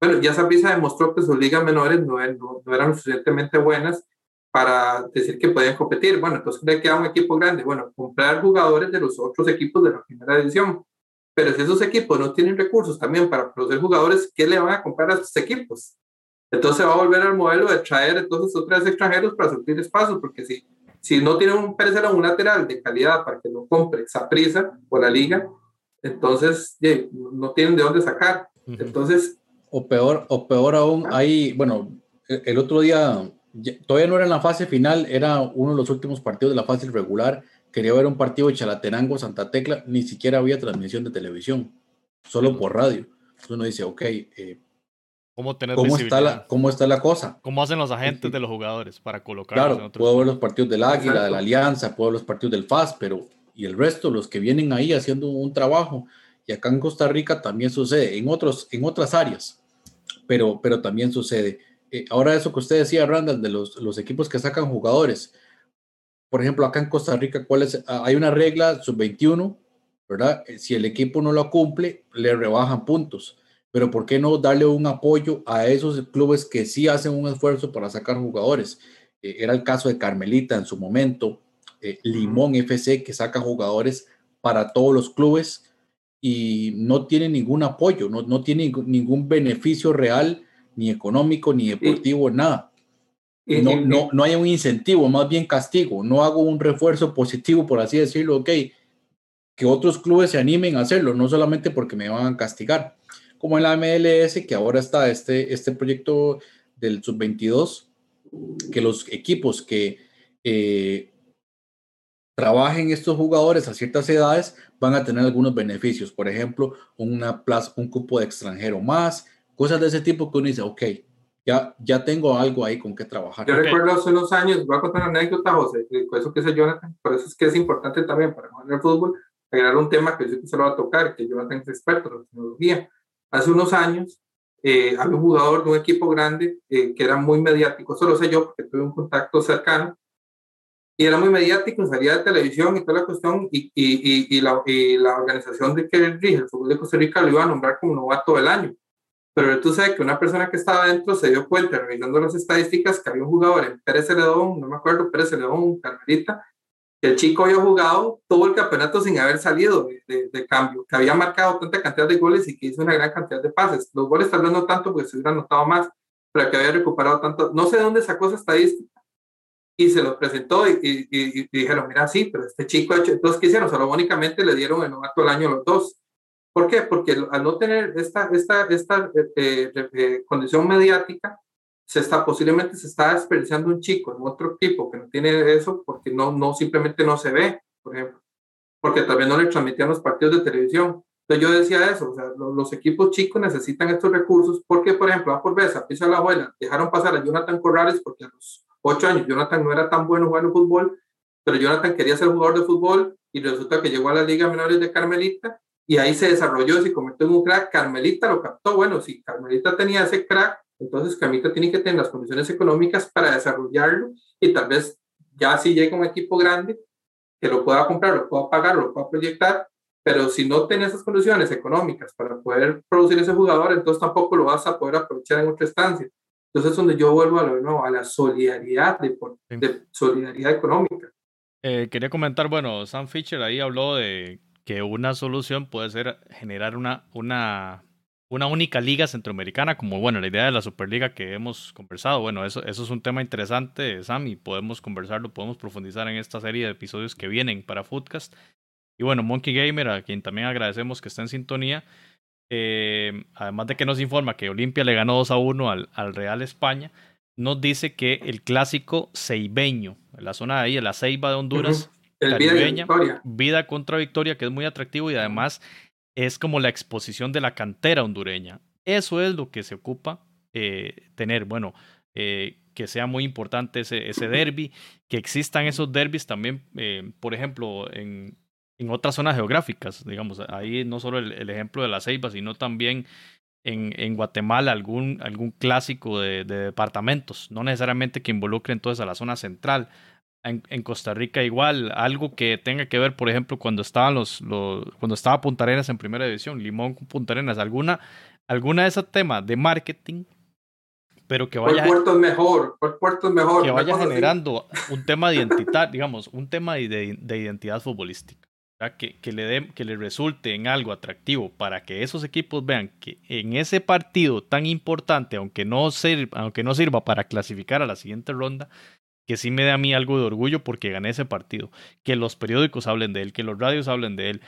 Speaker 4: Bueno, ya Saprissa demostró que sus ligas menores no, no, eran suficientemente buenas para decir que podían competir. Bueno, entonces le queda un equipo grande. Bueno, comprar jugadores de los otros equipos de la primera división. Pero si esos equipos no tienen recursos también para producir jugadores, ¿qué le van a comprar a esos equipos? Entonces va a volver al modelo de traer entonces otros extranjeros para suplir espacios, porque si si no tiene un Pérez un lateral de calidad para que lo compre esa prisa o la liga, entonces no tienen de dónde sacar. Entonces.
Speaker 3: O peor, o peor aún, hay, bueno, e, el otro día, todavía no era en la fase final, era uno de los últimos partidos de la fase regular. Quería ver un partido de Chalatenango, Santa Tecla, ni siquiera había transmisión de televisión, solo por radio. Entonces uno dice, ok, eh,
Speaker 2: ¿Cómo, tener
Speaker 3: ¿Cómo, está la, ¿Cómo está la cosa?
Speaker 2: ¿Cómo hacen los agentes de los jugadores para colocarlos
Speaker 3: claro, puedo ver los partidos del Águila, de la Alianza, puedo ver los partidos del FAS, pero y el resto, los que vienen ahí haciendo un trabajo. Y acá en Costa Rica también sucede, en, otros, en otras áreas, pero, pero también sucede. Eh, ahora eso que usted decía, Randall, de los, los equipos que sacan jugadores. Por ejemplo, acá en Costa Rica, ¿cuál es? Ah, hay una regla sub-21, ¿verdad? Eh, si el equipo no lo cumple, le rebajan puntos pero ¿por qué no darle un apoyo a esos clubes que sí hacen un esfuerzo para sacar jugadores? Eh, era el caso de Carmelita en su momento, eh, Limón FC que saca jugadores para todos los clubes y no tiene ningún apoyo, no, no tiene ningún beneficio real, ni económico, ni deportivo, nada. no, no, no hay un incentivo, más bien castigo. No hago un refuerzo positivo, por así decirlo, ok, que otros clubes se animen a hacerlo, no solamente porque me van a castigar como en la MLS, que ahora está este, este proyecto del sub-22, que los equipos que eh, trabajen estos jugadores a ciertas edades van a tener algunos beneficios, por ejemplo, una plaza, un cupo de extranjero más, cosas de ese tipo que uno dice, ok, ya, ya tengo algo ahí con que trabajar.
Speaker 4: Yo recuerdo hace unos años, voy a contar una anécdota, José, con eso que dice Jonathan, por eso es que es importante también para jugar el fútbol, agregar un tema que yo se lo va a tocar, que Jonathan es experto en la tecnología. Hace unos años eh, había un jugador de un equipo grande eh, que era muy mediático, eso lo sé yo porque tuve un contacto cercano, y era muy mediático, salía de televisión y toda la cuestión, y, y, y, la, y la, organización de que rige el fútbol de Costa Rica lo iba a nombrar como novato del año. Pero tú sabes que una persona que estaba adentro se dio cuenta, revisando las estadísticas, que había un jugador en Pérez Celedón, no me acuerdo, Pérez Celedón, Carmelita, el chico había jugado todo el campeonato sin haber salido de, de, cambio, que había marcado tanta cantidad de goles y que hizo una gran cantidad de pases. Los goles tal vez no tanto porque se hubiera notado más, pero que había recuperado tanto. No sé de dónde sacó esa estadística y se lo presentó y, y, y, dijeron, mira, sí, pero este chico ha hecho, entonces, ¿qué hicieron? Solo le dieron el novato del año los dos ¿Por qué? Porque al no tener esta, esta, esta eh, eh, eh, condición mediática, se está, posiblemente se está desperdiciando un chico en otro equipo que no tiene eso porque no, no simplemente no se ve, por ejemplo, porque vez no le transmitían los partidos de televisión. Entonces yo decía eso, los, equipos chicos necesitan estos recursos porque, por ejemplo, a por vez, a Pisa la abuela, dejaron pasar a Jonathan Corrales porque a los ocho años Jonathan no era tan bueno jugando fútbol, pero Jonathan quería ser jugador de fútbol y resulta que llegó a la Liga Menores de Carmelita y ahí se desarrolló, se convirtió un crack. Carmelita lo captó. Bueno, si Carmelita tenía ese crack, entonces Carmelita tiene que tener las condiciones económicas para desarrollarlo y tal vez ya si llega un equipo grande que lo pueda comprar, lo pueda pagar, lo pueda proyectar, pero si no tiene esas condiciones económicas para poder producir ese jugador, entonces tampoco lo vas a poder aprovechar en otra estancia. Entonces es donde yo vuelvo a, lo, a la solidaridad, de, de solidaridad económica.
Speaker 2: Eh, quería comentar, bueno, Sam Fisher ahí habló de que una solución puede ser generar una, una, una única liga centroamericana, como bueno, la idea de la Superliga que hemos conversado. Bueno, eso, eso es un tema interesante, Sam, y podemos conversarlo, podemos profundizar en esta serie de episodios que vienen para Footcast. Y bueno, Monkey Gamer, a quien también agradecemos que está en sintonía, eh, además de que nos informa que Olimpia le ganó 2 a 1 al, al Real España, nos dice que el clásico ceibeño, en la zona de ahí, en la Ceiba de Honduras, vida, contra Victoria, que es muy atractivo y además es como la exposición de la cantera hondureña. Eso es lo que se ocupa eh, tener, bueno, eh, que sea muy importante ese, ese derby, que existan esos derbis también, eh, por ejemplo, en, otras zonas geográficas, digamos, ahí no solo el, ejemplo de la Ceiba, sino también en, Guatemala algún, algún clásico de, de, departamentos, no necesariamente que involucre entonces a la zona central, en, Costa Rica igual, algo que tenga que ver, por ejemplo, cuando estaban los, los cuando estaba Punta Arenas en primera división, Limón con Punta Arenas, alguna, alguna de esos temas de marketing, pero que vaya.
Speaker 4: puerto es mejor? puerto es mejor?
Speaker 2: Que vaya generando un tema de identidad, digamos, un tema de, de identidad futbolística. Que, que, le de, que le resulte en algo atractivo para que esos equipos vean que en ese partido tan importante, aunque no, sirva, aunque no sirva para clasificar a la siguiente ronda, que sí me da a mí algo de orgullo porque gané ese partido, que los periódicos hablen de él, que los radios hablen de él,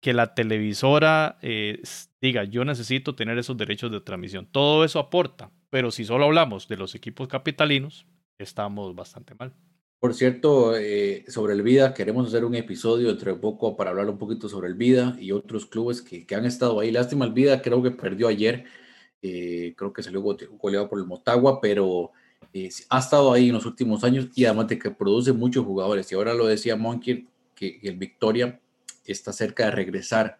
Speaker 2: que la televisora eh, diga yo necesito tener esos derechos de transmisión. Todo eso aporta, pero si solo hablamos de los equipos capitalinos, estamos bastante mal.
Speaker 3: Por cierto, eh, sobre el Vida, queremos hacer un episodio entre poco para hablar un poquito sobre el Vida y otros clubes que, que han estado ahí. Lástima, el Vida creo que perdió ayer, eh, creo que salió goleado por el Motagua, pero eh, ha estado ahí en los últimos años y además de que produce muchos jugadores. Y ahora lo decía Monkey, que, el Victoria está cerca de regresar.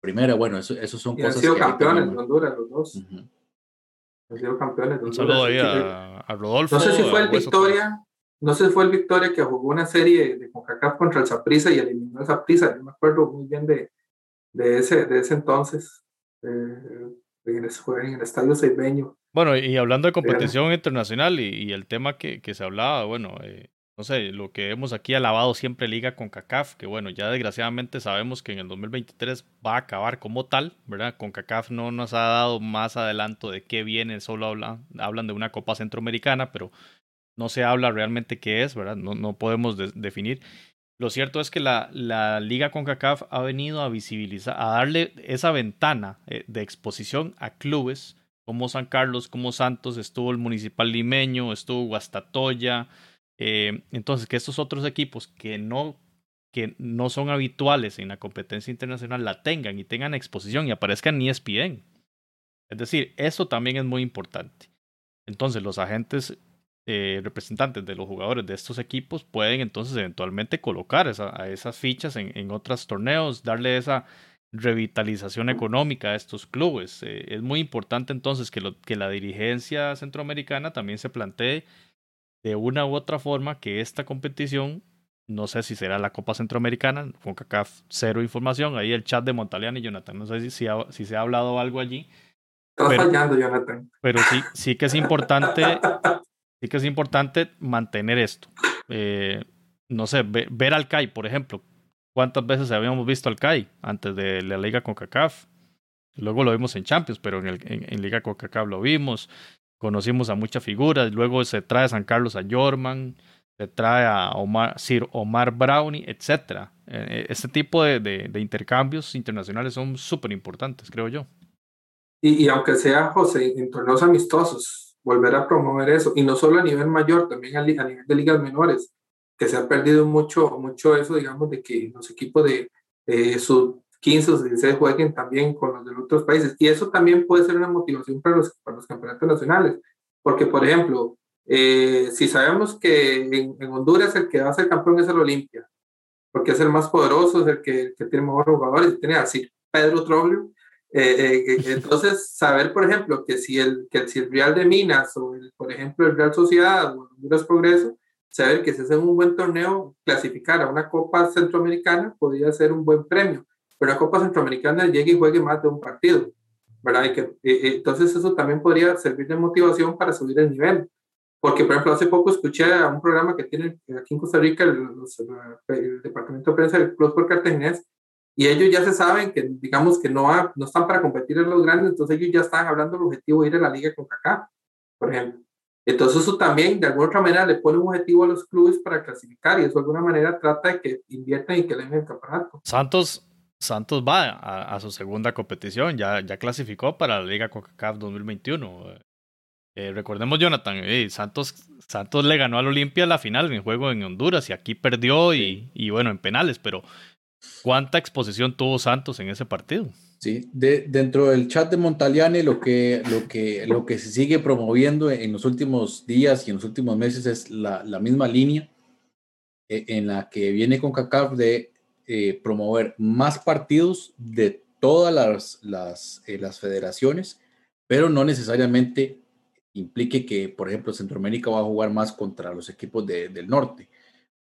Speaker 3: Primera, bueno, eso, esos son cosas.
Speaker 4: Han sido campeones de Honduras, los dos. Han sido campeones de
Speaker 2: Honduras. Un saludo ahí a, Rodolfo.
Speaker 4: No sé si fue el Victoria. No sé si fue el Victoria que jugó una serie de CONCACAF contra el Zaprisa y eliminó a Zaprisa. Yo me acuerdo muy bien de, de, ese, de ese entonces. Eh, en, el, en el estadio Seibeño.
Speaker 2: Bueno, y hablando de competición internacional y, el tema que, que, se hablaba, bueno, eh, no sé, lo que hemos aquí alabado siempre Liga con CACAF, que bueno, ya desgraciadamente sabemos que en el 2023 va a acabar como tal, ¿verdad? Con CACAF no nos ha dado más adelanto de qué viene, solo hablan, hablan de una Copa Centroamericana, pero no se habla realmente qué es, ¿verdad? No, no podemos definir. Lo cierto es que la, la Liga CONCACAF ha venido a visibilizar, a darle esa ventana eh, de exposición a clubes como San Carlos, como Santos, estuvo el Municipal Limeño, estuvo Guastatoya. Eh, entonces, que estos otros equipos que no, que no son habituales en la competencia internacional la tengan y tengan exposición y aparezcan en ESPN. Es decir, eso también es muy importante. Entonces, los agentes eh, representantes de los jugadores de estos equipos pueden entonces eventualmente colocar a esas fichas en, en otros torneos, darle esa revitalización económica a estos clubes. Eh, es muy importante entonces que, lo, que la dirigencia centroamericana también se plantee de una u otra forma que esta competición, no sé si será la Copa Centroamericana, con CACAF cero información, ahí el chat de Montalian y Jonathan, no sé si, si, si se ha hablado algo allí.
Speaker 4: pero, fallando, Jonathan.
Speaker 2: Pero sí, sí que es importante, sí que es importante mantener esto. Eh, no sé, ver al CAI, por ejemplo, cuántas veces habíamos visto al CAI antes de la Liga CONCACAF. Luego lo vimos en Champions, pero en, el, en, Liga CONCACAF lo vimos. Conocimos a muchas figuras. Luego se trae a San Carlos a Jorman, se trae a Omar, Sir Omar Brownie, etc. Eh, este tipo de, intercambios internacionales son súper importantes, creo yo.
Speaker 4: Y, aunque sea, José, en torneos amistosos, volver a promover eso, y no solo a nivel mayor, también a nivel de ligas menores que se ha perdido mucho, mucho eso, digamos, de que los equipos de eh, sub 15 o 16 jueguen también con los de otros países. Y eso también puede ser una motivación para los, para los campeonatos nacionales. Porque, por ejemplo, eh, si sabemos que en, Honduras el que va a ser campeón es el Olimpia, porque es el más poderoso, es el que, que tiene mejores jugadores, tiene así Pedro Troglio. Eh, eh, entonces, saber, por ejemplo, que si el, que si el Real de Minas o, el, por ejemplo, el Real Sociedad o Honduras Progreso saber que si hacen un buen torneo, clasificar a una Copa Centroamericana podría ser un buen premio, pero la Copa Centroamericana llegue y juegue más de un partido, ¿verdad? Y que, eh, eh, entonces eso también podría servir de motivación para subir el nivel. Porque, por ejemplo, hace poco escuché a un programa que tiene aquí en Costa Rica el, Departamento de Prensa del Club por Cartaginés, y ellos ya se saben que, digamos, que no, no están para competir en los grandes, entonces ellos ya están hablando del objetivo de ir a la liga con Kaká, por ejemplo. Entonces eso también de alguna otra manera le pone un objetivo a los clubes para clasificar y eso de alguna manera trata de que inviertan y que le den el campeonato.
Speaker 2: Santos, Santos va a, su segunda competición, ya, ya clasificó para la Liga CONCACAF 2021. Eh, recordemos, Jonathan, eh, Santos, Santos le ganó al Olimpia la final en el juego en Honduras y aquí perdió y, y bueno, en penales, pero ¿cuánta exposición tuvo Santos en ese partido?
Speaker 3: Sí, de, dentro del chat de Montaliani lo que, lo, que, lo que se sigue promoviendo en los últimos días y en los últimos meses es la, la misma línea eh, en la que viene con CACAF de eh, promover más partidos de todas las, las, eh, las, federaciones, pero no necesariamente implique que, por ejemplo, Centroamérica va a jugar más contra los equipos de, del norte.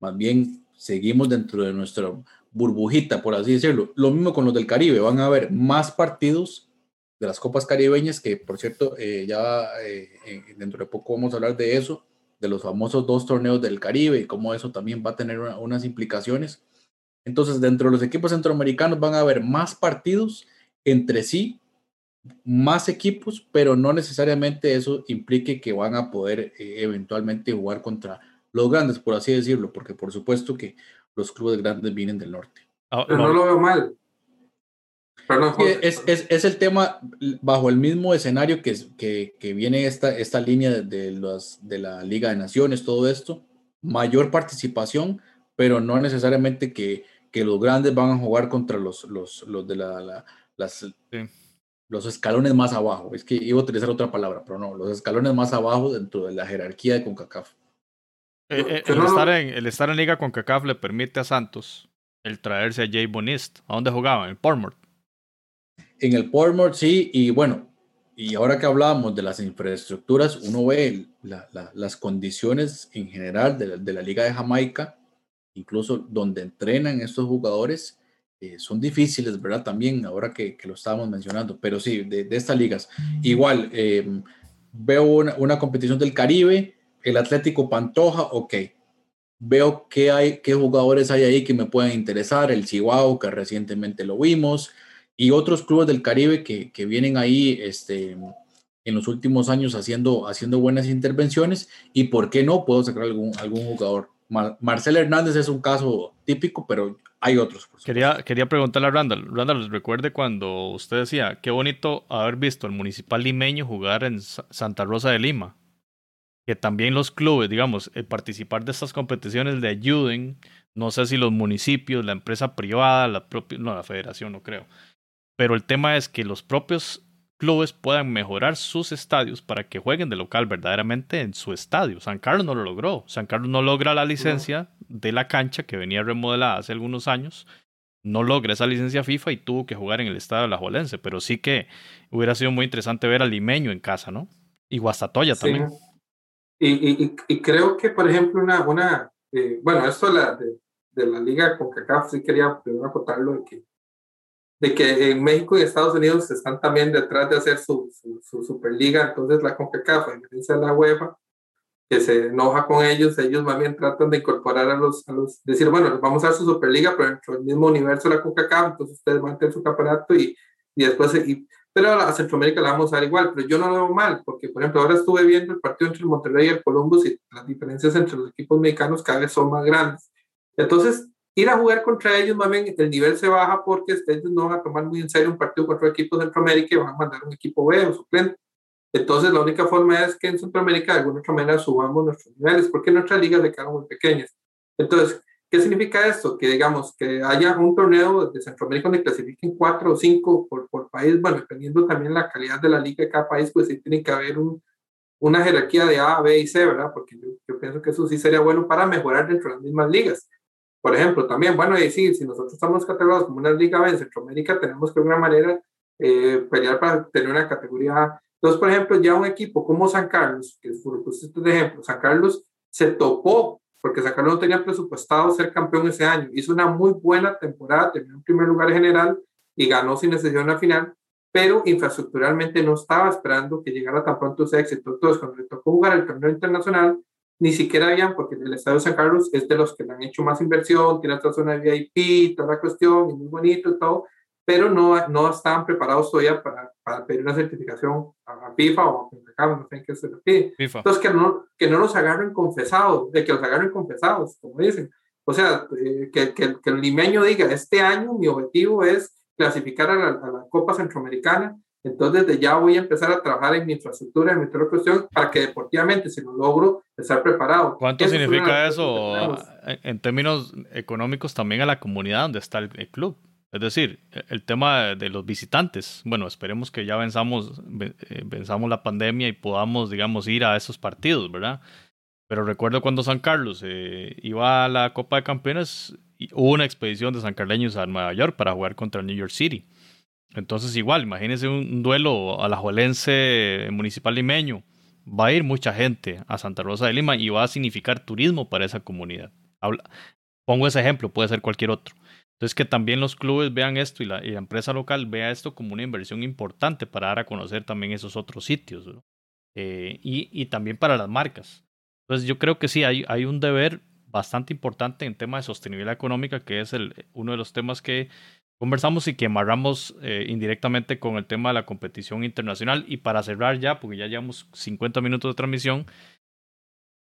Speaker 3: Más bien, seguimos dentro de nuestro burbujita, por así decirlo. Lo mismo con los del Caribe, van a haber más partidos de las copas caribeñas, que por cierto, eh, ya eh, dentro de poco vamos a hablar de eso, de los famosos dos torneos del Caribe y cómo eso también va a tener unas implicaciones. Entonces, dentro de los equipos centroamericanos van a haber más partidos entre sí, más equipos, pero no necesariamente eso implique que van a poder eh, eventualmente jugar contra los grandes, por así decirlo, porque por supuesto que los clubes grandes vienen del norte.
Speaker 4: Ah, Pero no lo veo mal.
Speaker 3: es, es, es, el tema bajo el mismo escenario que, que, que viene esta, esta línea de, los, de la Liga de Naciones, todo esto, mayor participación, pero no necesariamente que, que los grandes van a jugar contra los, los, los de la, las, los escalones más abajo. Es que iba a utilizar otra palabra, pero no, los escalones más abajo dentro de la jerarquía de CONCACAF.
Speaker 2: Eh, eh, el, estar en, el estar en liga con CACAF le permite a Santos el traerse a Jay Bonist. ¿A dónde jugaba? ¿En Portmore?
Speaker 3: En el Portmore, sí, y bueno, y ahora que hablábamos de las infraestructuras, uno ve las condiciones en general de la, Liga de Jamaica, incluso donde entrenan estos jugadores, eh, son difíciles, ¿verdad? También, ahora que, lo estábamos mencionando, pero sí, de, estas ligas. Igual, veo una, una competición del Caribe, el Atlético Pantoja, ok. Veo qué hay, qué jugadores hay ahí que me pueden interesar, el Chihuahua, que recientemente lo vimos, y otros clubes del Caribe que, que vienen ahí este, en los últimos años haciendo, haciendo buenas intervenciones, y por qué no puedo sacar algún, algún jugador. Marcel Hernández es un caso típico, pero hay otros.
Speaker 2: Quería, quería preguntarle a Randall. Randall, recuerde cuando usted decía, qué bonito haber visto al municipal limeño jugar en Santa Rosa de Lima que también los clubes, digamos, el participar de estas competiciones le ayuden, no sé si los municipios, la empresa privada, la propia, no, la federación, no creo. Pero el tema es que los propios clubes puedan mejorar sus estadios para que jueguen de local verdaderamente en su estadio. San Carlos no lo logró. San Carlos no logra la licencia de la cancha que venía remodelada hace algunos años. No logra esa licencia FIFA y tuvo que jugar en el estadio de la Jolense. Pero sí que hubiera sido muy interesante ver al limeño en casa, ¿no? Y Guastatoya también.
Speaker 4: Y, y, creo que, por ejemplo, una, una eh, bueno, esto la, de, de la liga con CACAF sí quería primero acotarlo de que de que en México y Estados Unidos están también detrás de hacer su, su, Superliga, entonces la CONCACAF, a diferencia de la UEFA, que se enoja con ellos, ellos más bien tratan de incorporar a los, a los decir, bueno, vamos a hacer su Superliga, pero dentro del mismo universo de la CONCACAF, entonces ustedes van a tener su campeonato y, y después, y, pero a Centroamérica la vamos a dar igual, pero yo no lo veo mal, porque por ejemplo ahora estuve viendo el partido entre el Monterrey y el Columbus y las diferencias entre los equipos mexicanos cada vez son más grandes. Entonces, ir a jugar contra ellos, más bien el nivel se baja porque ellos no van a tomar muy en serio un partido contra equipos de Centroamérica y van a mandar un equipo B o suplente. Entonces, la única forma es que en Centroamérica de alguna otra manera subamos nuestros niveles, porque nuestras ligas le quedan muy pequeñas. Entonces, ¿qué significa esto? Que digamos que haya un torneo de Centroamérica donde clasifiquen cuatro o cinco por, por país, bueno, dependiendo también la calidad de la liga de cada país, pues sí tiene que haber un, una jerarquía de A, B y C, ¿verdad? Porque yo, yo pienso que eso sí sería bueno para mejorar dentro de las mismas ligas por ejemplo, también, bueno, decir, si nosotros estamos catalogados como una liga B en Centroamérica, tenemos que de alguna manera eh, pelear para tener una categoría A. Entonces, por ejemplo, ya un equipo como San Carlos, que es por este ejemplo, San Carlos se topó, porque Carlos no tenía presupuestado ser campeón ese año. Hizo una muy buena temporada, terminó en primer lugar general y ganó sin necesidad una final, pero infraestructuralmente no estaba esperando que llegara tan pronto ese éxito. Entonces, cuando le tocó jugar el torneo internacional, ni siquiera habían, porque el Estadio San Carlos es de los que le han hecho más inversión, tiene otra zona de VIP, toda la cuestión, y muy bonito y todo, pero no, no estaban preparados todavía para, para pedir una certificación a, FIFA o a no sé en qué se le pide. Entonces, que no, que no los agarren confesados, de que los agarren confesados, como dicen. O sea, eh, que, que, que, el limeño diga, este año mi objetivo es clasificar a la, a la Copa Centroamericana, entonces, desde ya voy a empezar a trabajar en mi infraestructura, en mi cuestión, para que deportivamente, si lo logro, estar preparado.
Speaker 2: ¿Cuánto significa eso en términos económicos también a la comunidad donde está el, club? Es decir, el tema de los visitantes. Bueno, esperemos que ya venzamos, eh, venzamos la pandemia y podamos, digamos, ir a esos partidos, ¿verdad? Pero recuerdo cuando San Carlos eh, iba a la Copa de Campeones, hubo una expedición de San Carleños a Nueva York para jugar contra New York City. Entonces, igual, imagínense un duelo a la Juelense municipal limeño. Va a ir mucha gente a Santa Rosa de Lima y va a significar turismo para esa comunidad. pongo ese ejemplo, puede ser cualquier otro. Entonces, que también los clubes vean esto y la, empresa local vea esto como una inversión importante para dar a conocer también esos otros sitios. Eh, y, también para las marcas. Entonces, yo creo que sí, hay, un deber bastante importante en tema de sostenibilidad económica, que es uno de los temas que conversamos y que amarramos eh, indirectamente con el tema de la competición internacional. Y para cerrar ya, porque ya llevamos 50 minutos de transmisión,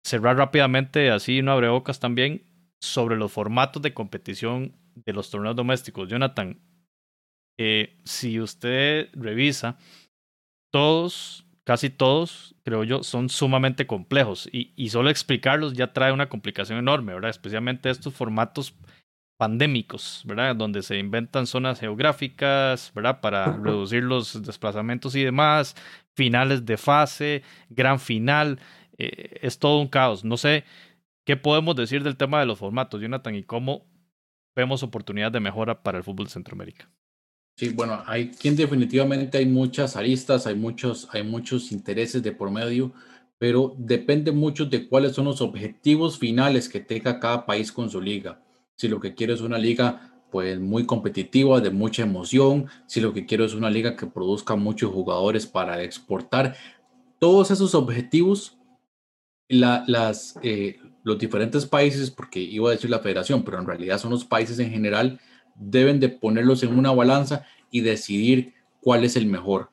Speaker 2: cerrar rápidamente, así no abre bocas también, sobre los formatos de competición de los torneos domésticos. Jonathan, eh, si usted revisa, todos, casi todos, creo yo, son sumamente complejos y, y solo explicarlos ya trae una complicación enorme, ¿verdad? Especialmente estos formatos pandémicos, ¿verdad? Donde se inventan zonas geográficas, ¿verdad? Para reducir los desplazamientos y demás, finales de fase, gran final, eh, es todo un caos. No sé qué podemos decir del tema de los formatos, Jonathan, y cómo vemos oportunidades de mejora para el fútbol de Centroamérica.
Speaker 3: Sí, bueno, hay quien definitivamente hay muchas aristas, hay muchos, hay muchos intereses de por medio, pero depende mucho de cuáles son los objetivos finales que tenga cada país con su liga si lo que quiero es una liga pues muy competitiva, de mucha emoción, si lo que quiero es una liga que produzca muchos jugadores para exportar, todos esos objetivos, las, eh, los diferentes países, porque iba a decir la federación, pero en realidad son los países en general, deben de ponerlos en una balanza y decidir cuál es el mejor.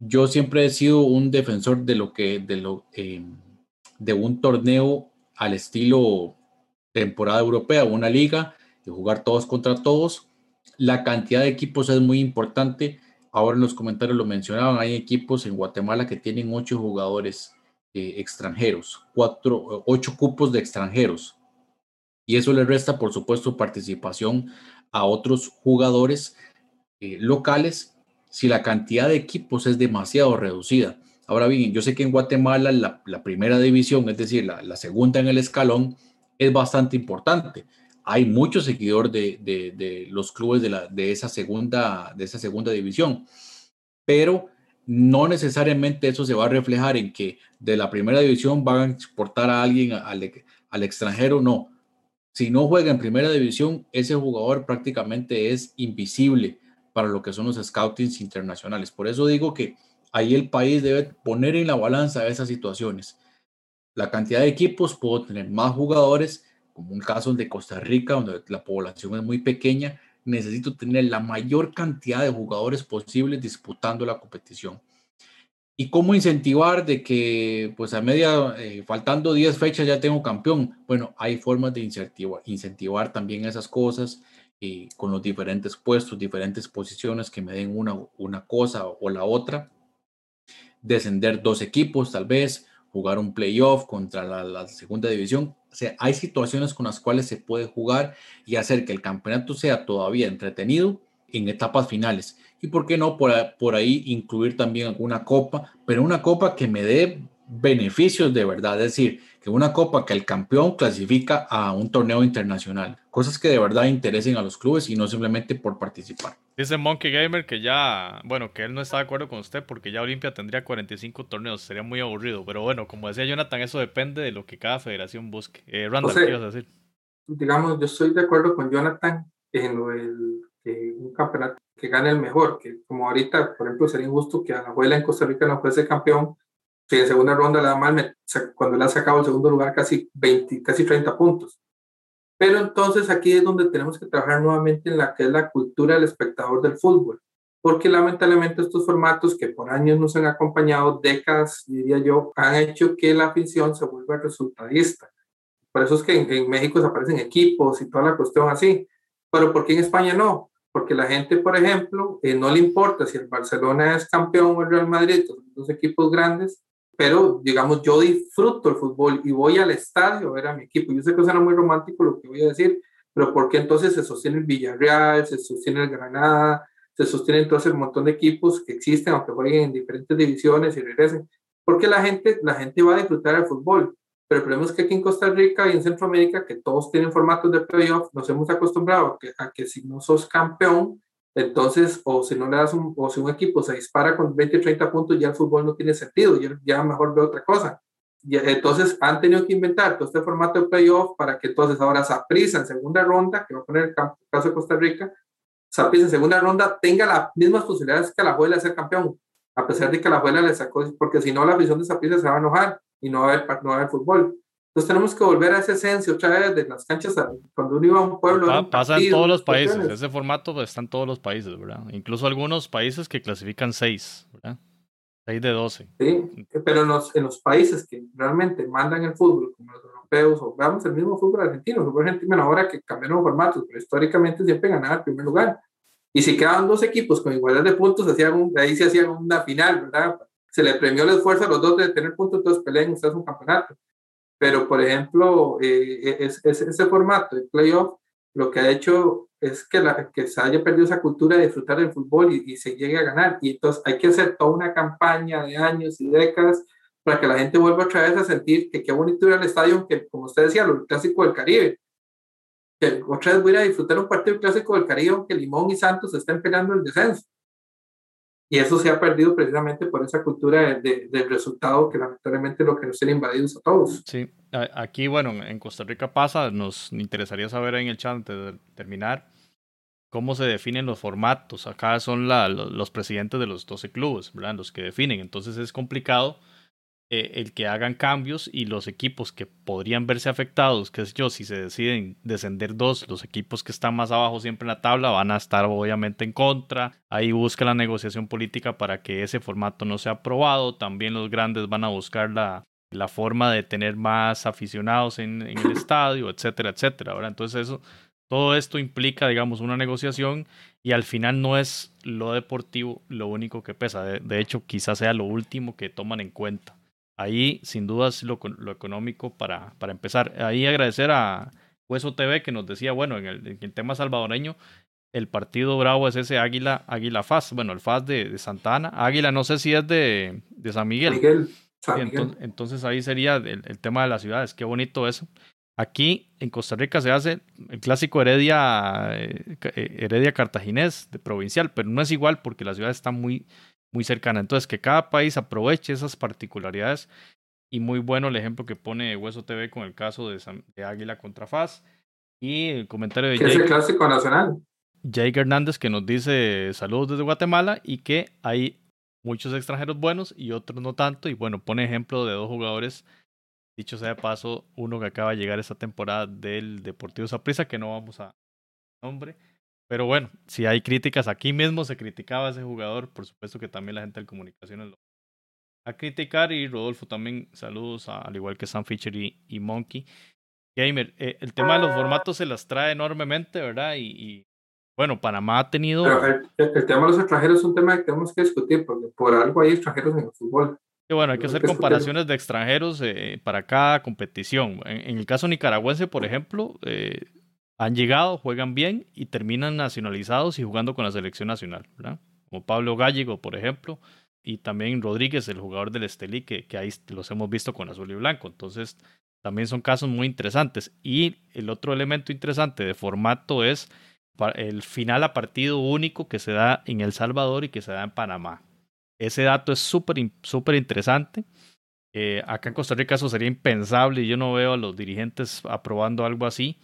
Speaker 3: Yo siempre he sido un defensor de lo que, de lo, eh, de un torneo al estilo temporada europea, una liga, y jugar todos contra todos. La cantidad de equipos es muy importante. Ahora en los comentarios lo mencionaban, hay equipos en Guatemala que tienen ocho jugadores eh, extranjeros, cuatro, ocho cupos de extranjeros. Y eso le resta, por supuesto, participación a otros jugadores eh, locales si la cantidad de equipos es demasiado reducida. Ahora bien, yo sé que en Guatemala la, primera división, es decir, la, segunda en el escalón, es bastante importante. Hay muchos seguidores de, los clubes de, la, de, esa segunda, de esa segunda división, pero no necesariamente eso se va a reflejar en que de la primera división van a exportar a alguien al, al extranjero, no. Si no juega en primera división, ese jugador prácticamente es invisible para lo que son los scoutings internacionales. Por eso digo que ahí el país debe poner en la balanza esas situaciones. La cantidad de equipos, puedo tener más jugadores, como un caso de Costa Rica, donde la población es muy pequeña, necesito tener la mayor cantidad de jugadores posibles disputando la competición. ¿Y cómo incentivar de que, pues a media, eh, faltando 10 fechas ya tengo campeón? Bueno, hay formas de incentivar, incentivar también esas cosas eh, con los diferentes puestos, diferentes posiciones que me den una, una cosa o la otra. Descender dos equipos, tal vez, jugar un playoff contra la, la segunda división. O sea, hay situaciones con las cuales se puede jugar y hacer que el campeonato sea todavía entretenido en etapas finales. Y por qué no por, por ahí incluir también alguna copa, pero una copa que me dé beneficios de verdad, es decir, que una copa que el campeón clasifica a un torneo internacional, cosas que de verdad interesen a los clubes y no simplemente por participar.
Speaker 2: Dice Monkey Gamer que ya, bueno, que él no está de acuerdo con usted porque ya Olimpia tendría 45 torneos, sería muy aburrido, pero bueno, como decía Jonathan, eso depende de lo que cada federación busque. Eh, Randall, ¿qué ibas a decir?
Speaker 4: Digamos, yo estoy de acuerdo con Jonathan en lo del un campeonato que gane el mejor, que como ahorita, por ejemplo, sería injusto que a la abuela en Costa Rica no fuese campeón, si en segunda ronda le da mal, cuando le ha sacado el segundo lugar casi 20, casi 30 puntos. Pero entonces aquí es donde tenemos que trabajar nuevamente en la que es la cultura del espectador del fútbol, porque lamentablemente estos formatos que por años nos han acompañado, décadas, diría yo, han hecho que la afición se vuelva resultadista. Por eso es que en, México se aparecen equipos y toda la cuestión así. Pero ¿por qué en España no? Porque la gente, por ejemplo, eh, no le importa si el Barcelona es campeón o el Real Madrid, dos equipos grandes, pero digamos, yo disfruto el fútbol y voy al estadio a ver a mi equipo. Yo sé que suena muy romántico lo que voy a decir, pero ¿por qué entonces se sostiene el Villarreal, se sostiene el Granada, se sostiene entonces un montón de equipos que existen, aunque jueguen en diferentes divisiones y regresen? Porque la gente, la gente va a disfrutar el fútbol. Pero el problema es que aquí en Costa Rica y en Centroamérica, que todos tienen formatos de playoff, nos hemos acostumbrado a que, a que si no sos campeón, entonces, o si no le das un, o si un equipo se dispara con 20 o 30 puntos, ya el fútbol no tiene sentido, ya, ya mejor ve otra cosa. Y, entonces han tenido que inventar todo este formato de playoff para que entonces ahora Saprissa en segunda ronda, que va a poner el caso de Costa Rica, Saprissa en segunda ronda tenga las mismas posibilidades que la Juela de ser campeón, a pesar de que la Juela le sacó, porque si no la visión de Saprissa se va a enojar y no va a haber, no va a haber fútbol. Entonces tenemos que volver a esa esencia otra vez de las canchas cuando uno iba a un pueblo.
Speaker 2: pasa en todos los países, ese formato pues, está en todos los países, ¿verdad? Incluso algunos países que clasifican seis, ¿verdad? Seis de doce.
Speaker 4: Sí, pero en los, en los países que realmente mandan el fútbol, como los europeos, o veamos el mismo fútbol argentino, el fútbol argentino ahora que cambiaron formatos, pero históricamente siempre ganaba el primer lugar. Y si quedaban dos equipos con igualdad de puntos, hacían ahí se hacía una final, ¿verdad? Se le premió el esfuerzo a los dos de tener puntos, entonces peleen ustedes un campeonato. Pero, por ejemplo, eh, es, ese formato de playoff lo que ha hecho es que, la, que se haya perdido esa cultura de disfrutar del fútbol y, se llegue a ganar. Y entonces hay que hacer toda una campaña de años y décadas para que la gente vuelva otra vez a sentir que qué bonito ir al estadio, que como usted decía, lo clásico del Caribe. Que otra vez voy a disfrutar un partido clásico del Caribe, aunque Limón y Santos estén peleando el descenso. Y eso se ha perdido precisamente por esa cultura de, del resultado que lamentablemente lo que nos tiene invadidos a todos.
Speaker 2: Sí, aquí, bueno, en Costa Rica pasa, nos interesaría saber en el chat antes de terminar cómo se definen los formatos. Acá son la, los presidentes de los 12 clubes, ¿verdad? Los que definen. Entonces es complicado eh, el que hagan cambios y los equipos que podrían verse afectados, que es yo, si se deciden descender dos, los equipos que están más abajo siempre en la tabla van a estar obviamente en contra. Ahí busca la negociación política para que ese formato no sea aprobado. También los grandes van a buscar la, la forma de tener más aficionados en, el estadio, etcétera, etcétera. Entonces eso, todo esto implica, digamos, una negociación y al final no es lo deportivo lo único que pesa. de hecho, quizás sea lo último que toman en cuenta. Ahí, sin dudas, lo, lo económico para, para empezar. Ahí agradecer a Hueso TV que nos decía, bueno, en el, tema salvadoreño, el partido bravo es ese Águila, Águila FAS, bueno, el FAS de, Santa Ana. Águila no sé si es de, de San Miguel.
Speaker 4: Miguel.
Speaker 2: Entonces, ahí sería el, el, tema de las ciudades, qué bonito eso. Aquí en Costa Rica se hace el clásico Heredia, eh, eh, Heredia Cartaginés de provincial, pero no es igual porque la ciudad está muy, muy cercana. Entonces, que cada país aproveche esas particularidades y muy bueno el ejemplo que pone Hueso TV con el caso de, de Águila contra FAS y el comentario de
Speaker 4: ¿Qué es el clásico nacional?
Speaker 2: Jake Hernández que nos dice saludos desde Guatemala y que hay muchos extranjeros buenos y otros no tanto. Y bueno, pone ejemplo de dos jugadores, dicho sea de paso, uno que acaba de llegar esta temporada del Deportivo Saprissa, que no vamos a nombre. Pero bueno, si hay críticas, aquí mismo se criticaba a ese jugador, por supuesto que también la gente de comunicaciones lo a criticar y Rodolfo también saludos al igual que Sam Fisher y, Monkey. Gamer, eh, el tema de los formatos se las trae enormemente, ¿verdad? y bueno, Panamá ha tenido...
Speaker 4: el, tema de los extranjeros es un tema que tenemos que discutir, porque por algo hay extranjeros en el fútbol.
Speaker 2: Y bueno, hay que hacer comparaciones de extranjeros eh, para cada competición. En, el caso nicaragüense, por ejemplo, eh, han llegado, juegan bien y terminan nacionalizados y jugando con la selección nacional. Como Pablo Gallego, por ejemplo, y también Rodríguez, el jugador del Estelí, que, que ahí los hemos visto con azul y blanco. Entonces, también son casos muy interesantes. Y el otro elemento interesante de formato es el final a partido único que se da en El Salvador y que se da en Panamá. Ese dato es súper súper interesante. Eh, acá en Costa Rica eso sería impensable y yo no veo a los dirigentes aprobando algo así,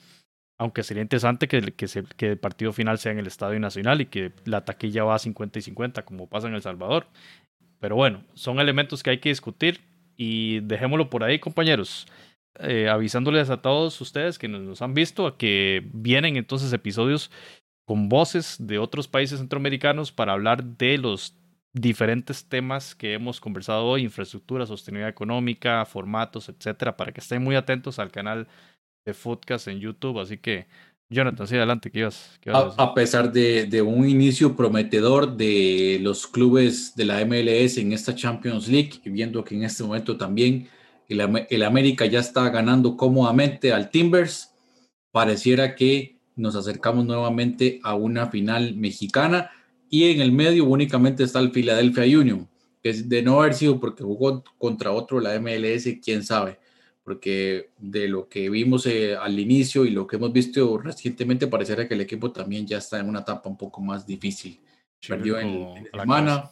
Speaker 2: aunque sería interesante que, que, que el partido final sea en el Estadio Nacional y que la taquilla va a 50 y 50 como pasa en El Salvador. Pero bueno, son elementos que hay que discutir y dejémoslo por ahí compañeros. Eh, avisándoles a todos ustedes que nos, han visto a que vienen entonces episodios con voces de otros países centroamericanos para hablar de los diferentes temas que hemos conversado hoy, infraestructura, sostenibilidad económica, formatos, etcétera, para que estén muy atentos al canal de Foodcast en YouTube. Así que, Jonathan, sí, adelante, ¿qué ibas,
Speaker 3: a, a, pesar de, de, un inicio prometedor de los clubes de la MLS en esta Champions League, y viendo que en este momento también el, América ya está ganando cómodamente al Timbers. Pareciera que nos acercamos nuevamente a una final mexicana y en el medio únicamente está el Philadelphia Union, que es de no haber sido porque jugó contra otro la MLS, quién sabe, porque de lo que vimos eh, al inicio y lo que hemos visto recientemente pareciera que el equipo también ya está en una etapa un poco más difícil. Perdió en, la semana.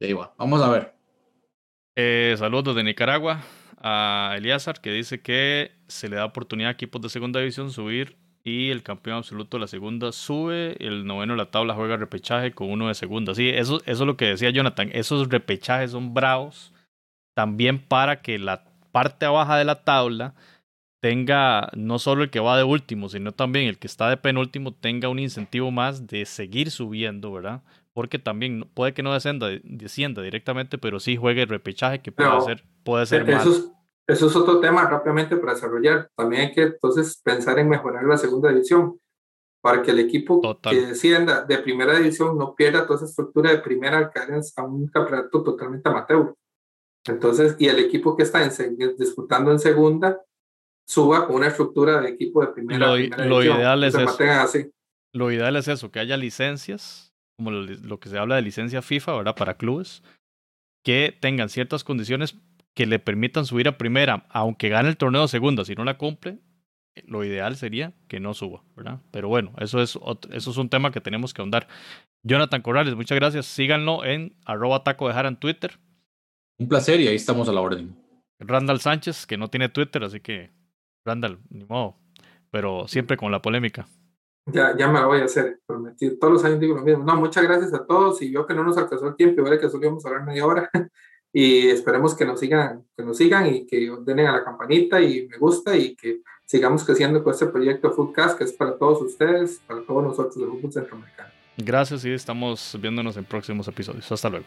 Speaker 3: Ahí va. Vamos a ver.
Speaker 2: Eh, saludos de Nicaragua a Eliazar que dice que se le da oportunidad a equipos de segunda división subir y el campeón absoluto de la segunda sube, el noveno de la tabla juega repechaje con uno de segunda. Sí, eso, eso es lo que decía Jonathan, esos repechajes son bravos también para que la parte baja de la tabla tenga no solo el que va de último, sino también el que está de penúltimo tenga un incentivo más de seguir subiendo, ¿verdad? porque también puede que no descienda, descienda directamente, pero sí juegue el repechaje que puede ser, puede ser
Speaker 4: eso Es, eso es otro tema rápidamente para desarrollar. También hay que entonces pensar en mejorar la segunda división para que el equipo que descienda de primera división no pierda toda esa estructura de primera al caer a un campeonato totalmente amateur. Entonces, y el equipo que está en, disputando en segunda suba con una estructura de equipo de primera.
Speaker 2: Lo, lo ideal es eso. Lo ideal es eso, que haya licencias como lo, que se habla de licencia FIFA, ¿verdad? Para clubes, que tengan ciertas condiciones que le permitan subir a primera, aunque gane el torneo de segunda, si no la cumple, lo ideal sería que no suba, ¿verdad? Pero bueno, eso es, eso es un tema que tenemos que ahondar. Jonathan Corrales, muchas gracias. Síganlo en arroba taco de en Twitter.
Speaker 3: Un placer y ahí estamos a la orden.
Speaker 2: Randall Sánchez, que no tiene Twitter, así que Randall, ni modo, pero siempre con la polémica.
Speaker 4: Ya, ya me lo voy a hacer, prometido. Todos los años digo lo mismo. No, muchas gracias a todos. Y yo que no nos alcanzó el tiempo, igual que a hablar media hora. y esperemos que nos sigan, que nos sigan y que den a la campanita y me gusta y que sigamos creciendo con este proyecto Foodcast que es para todos ustedes, para todos nosotros del Fútbol Centroamericano.
Speaker 2: Gracias y estamos viéndonos en próximos episodios. Hasta luego.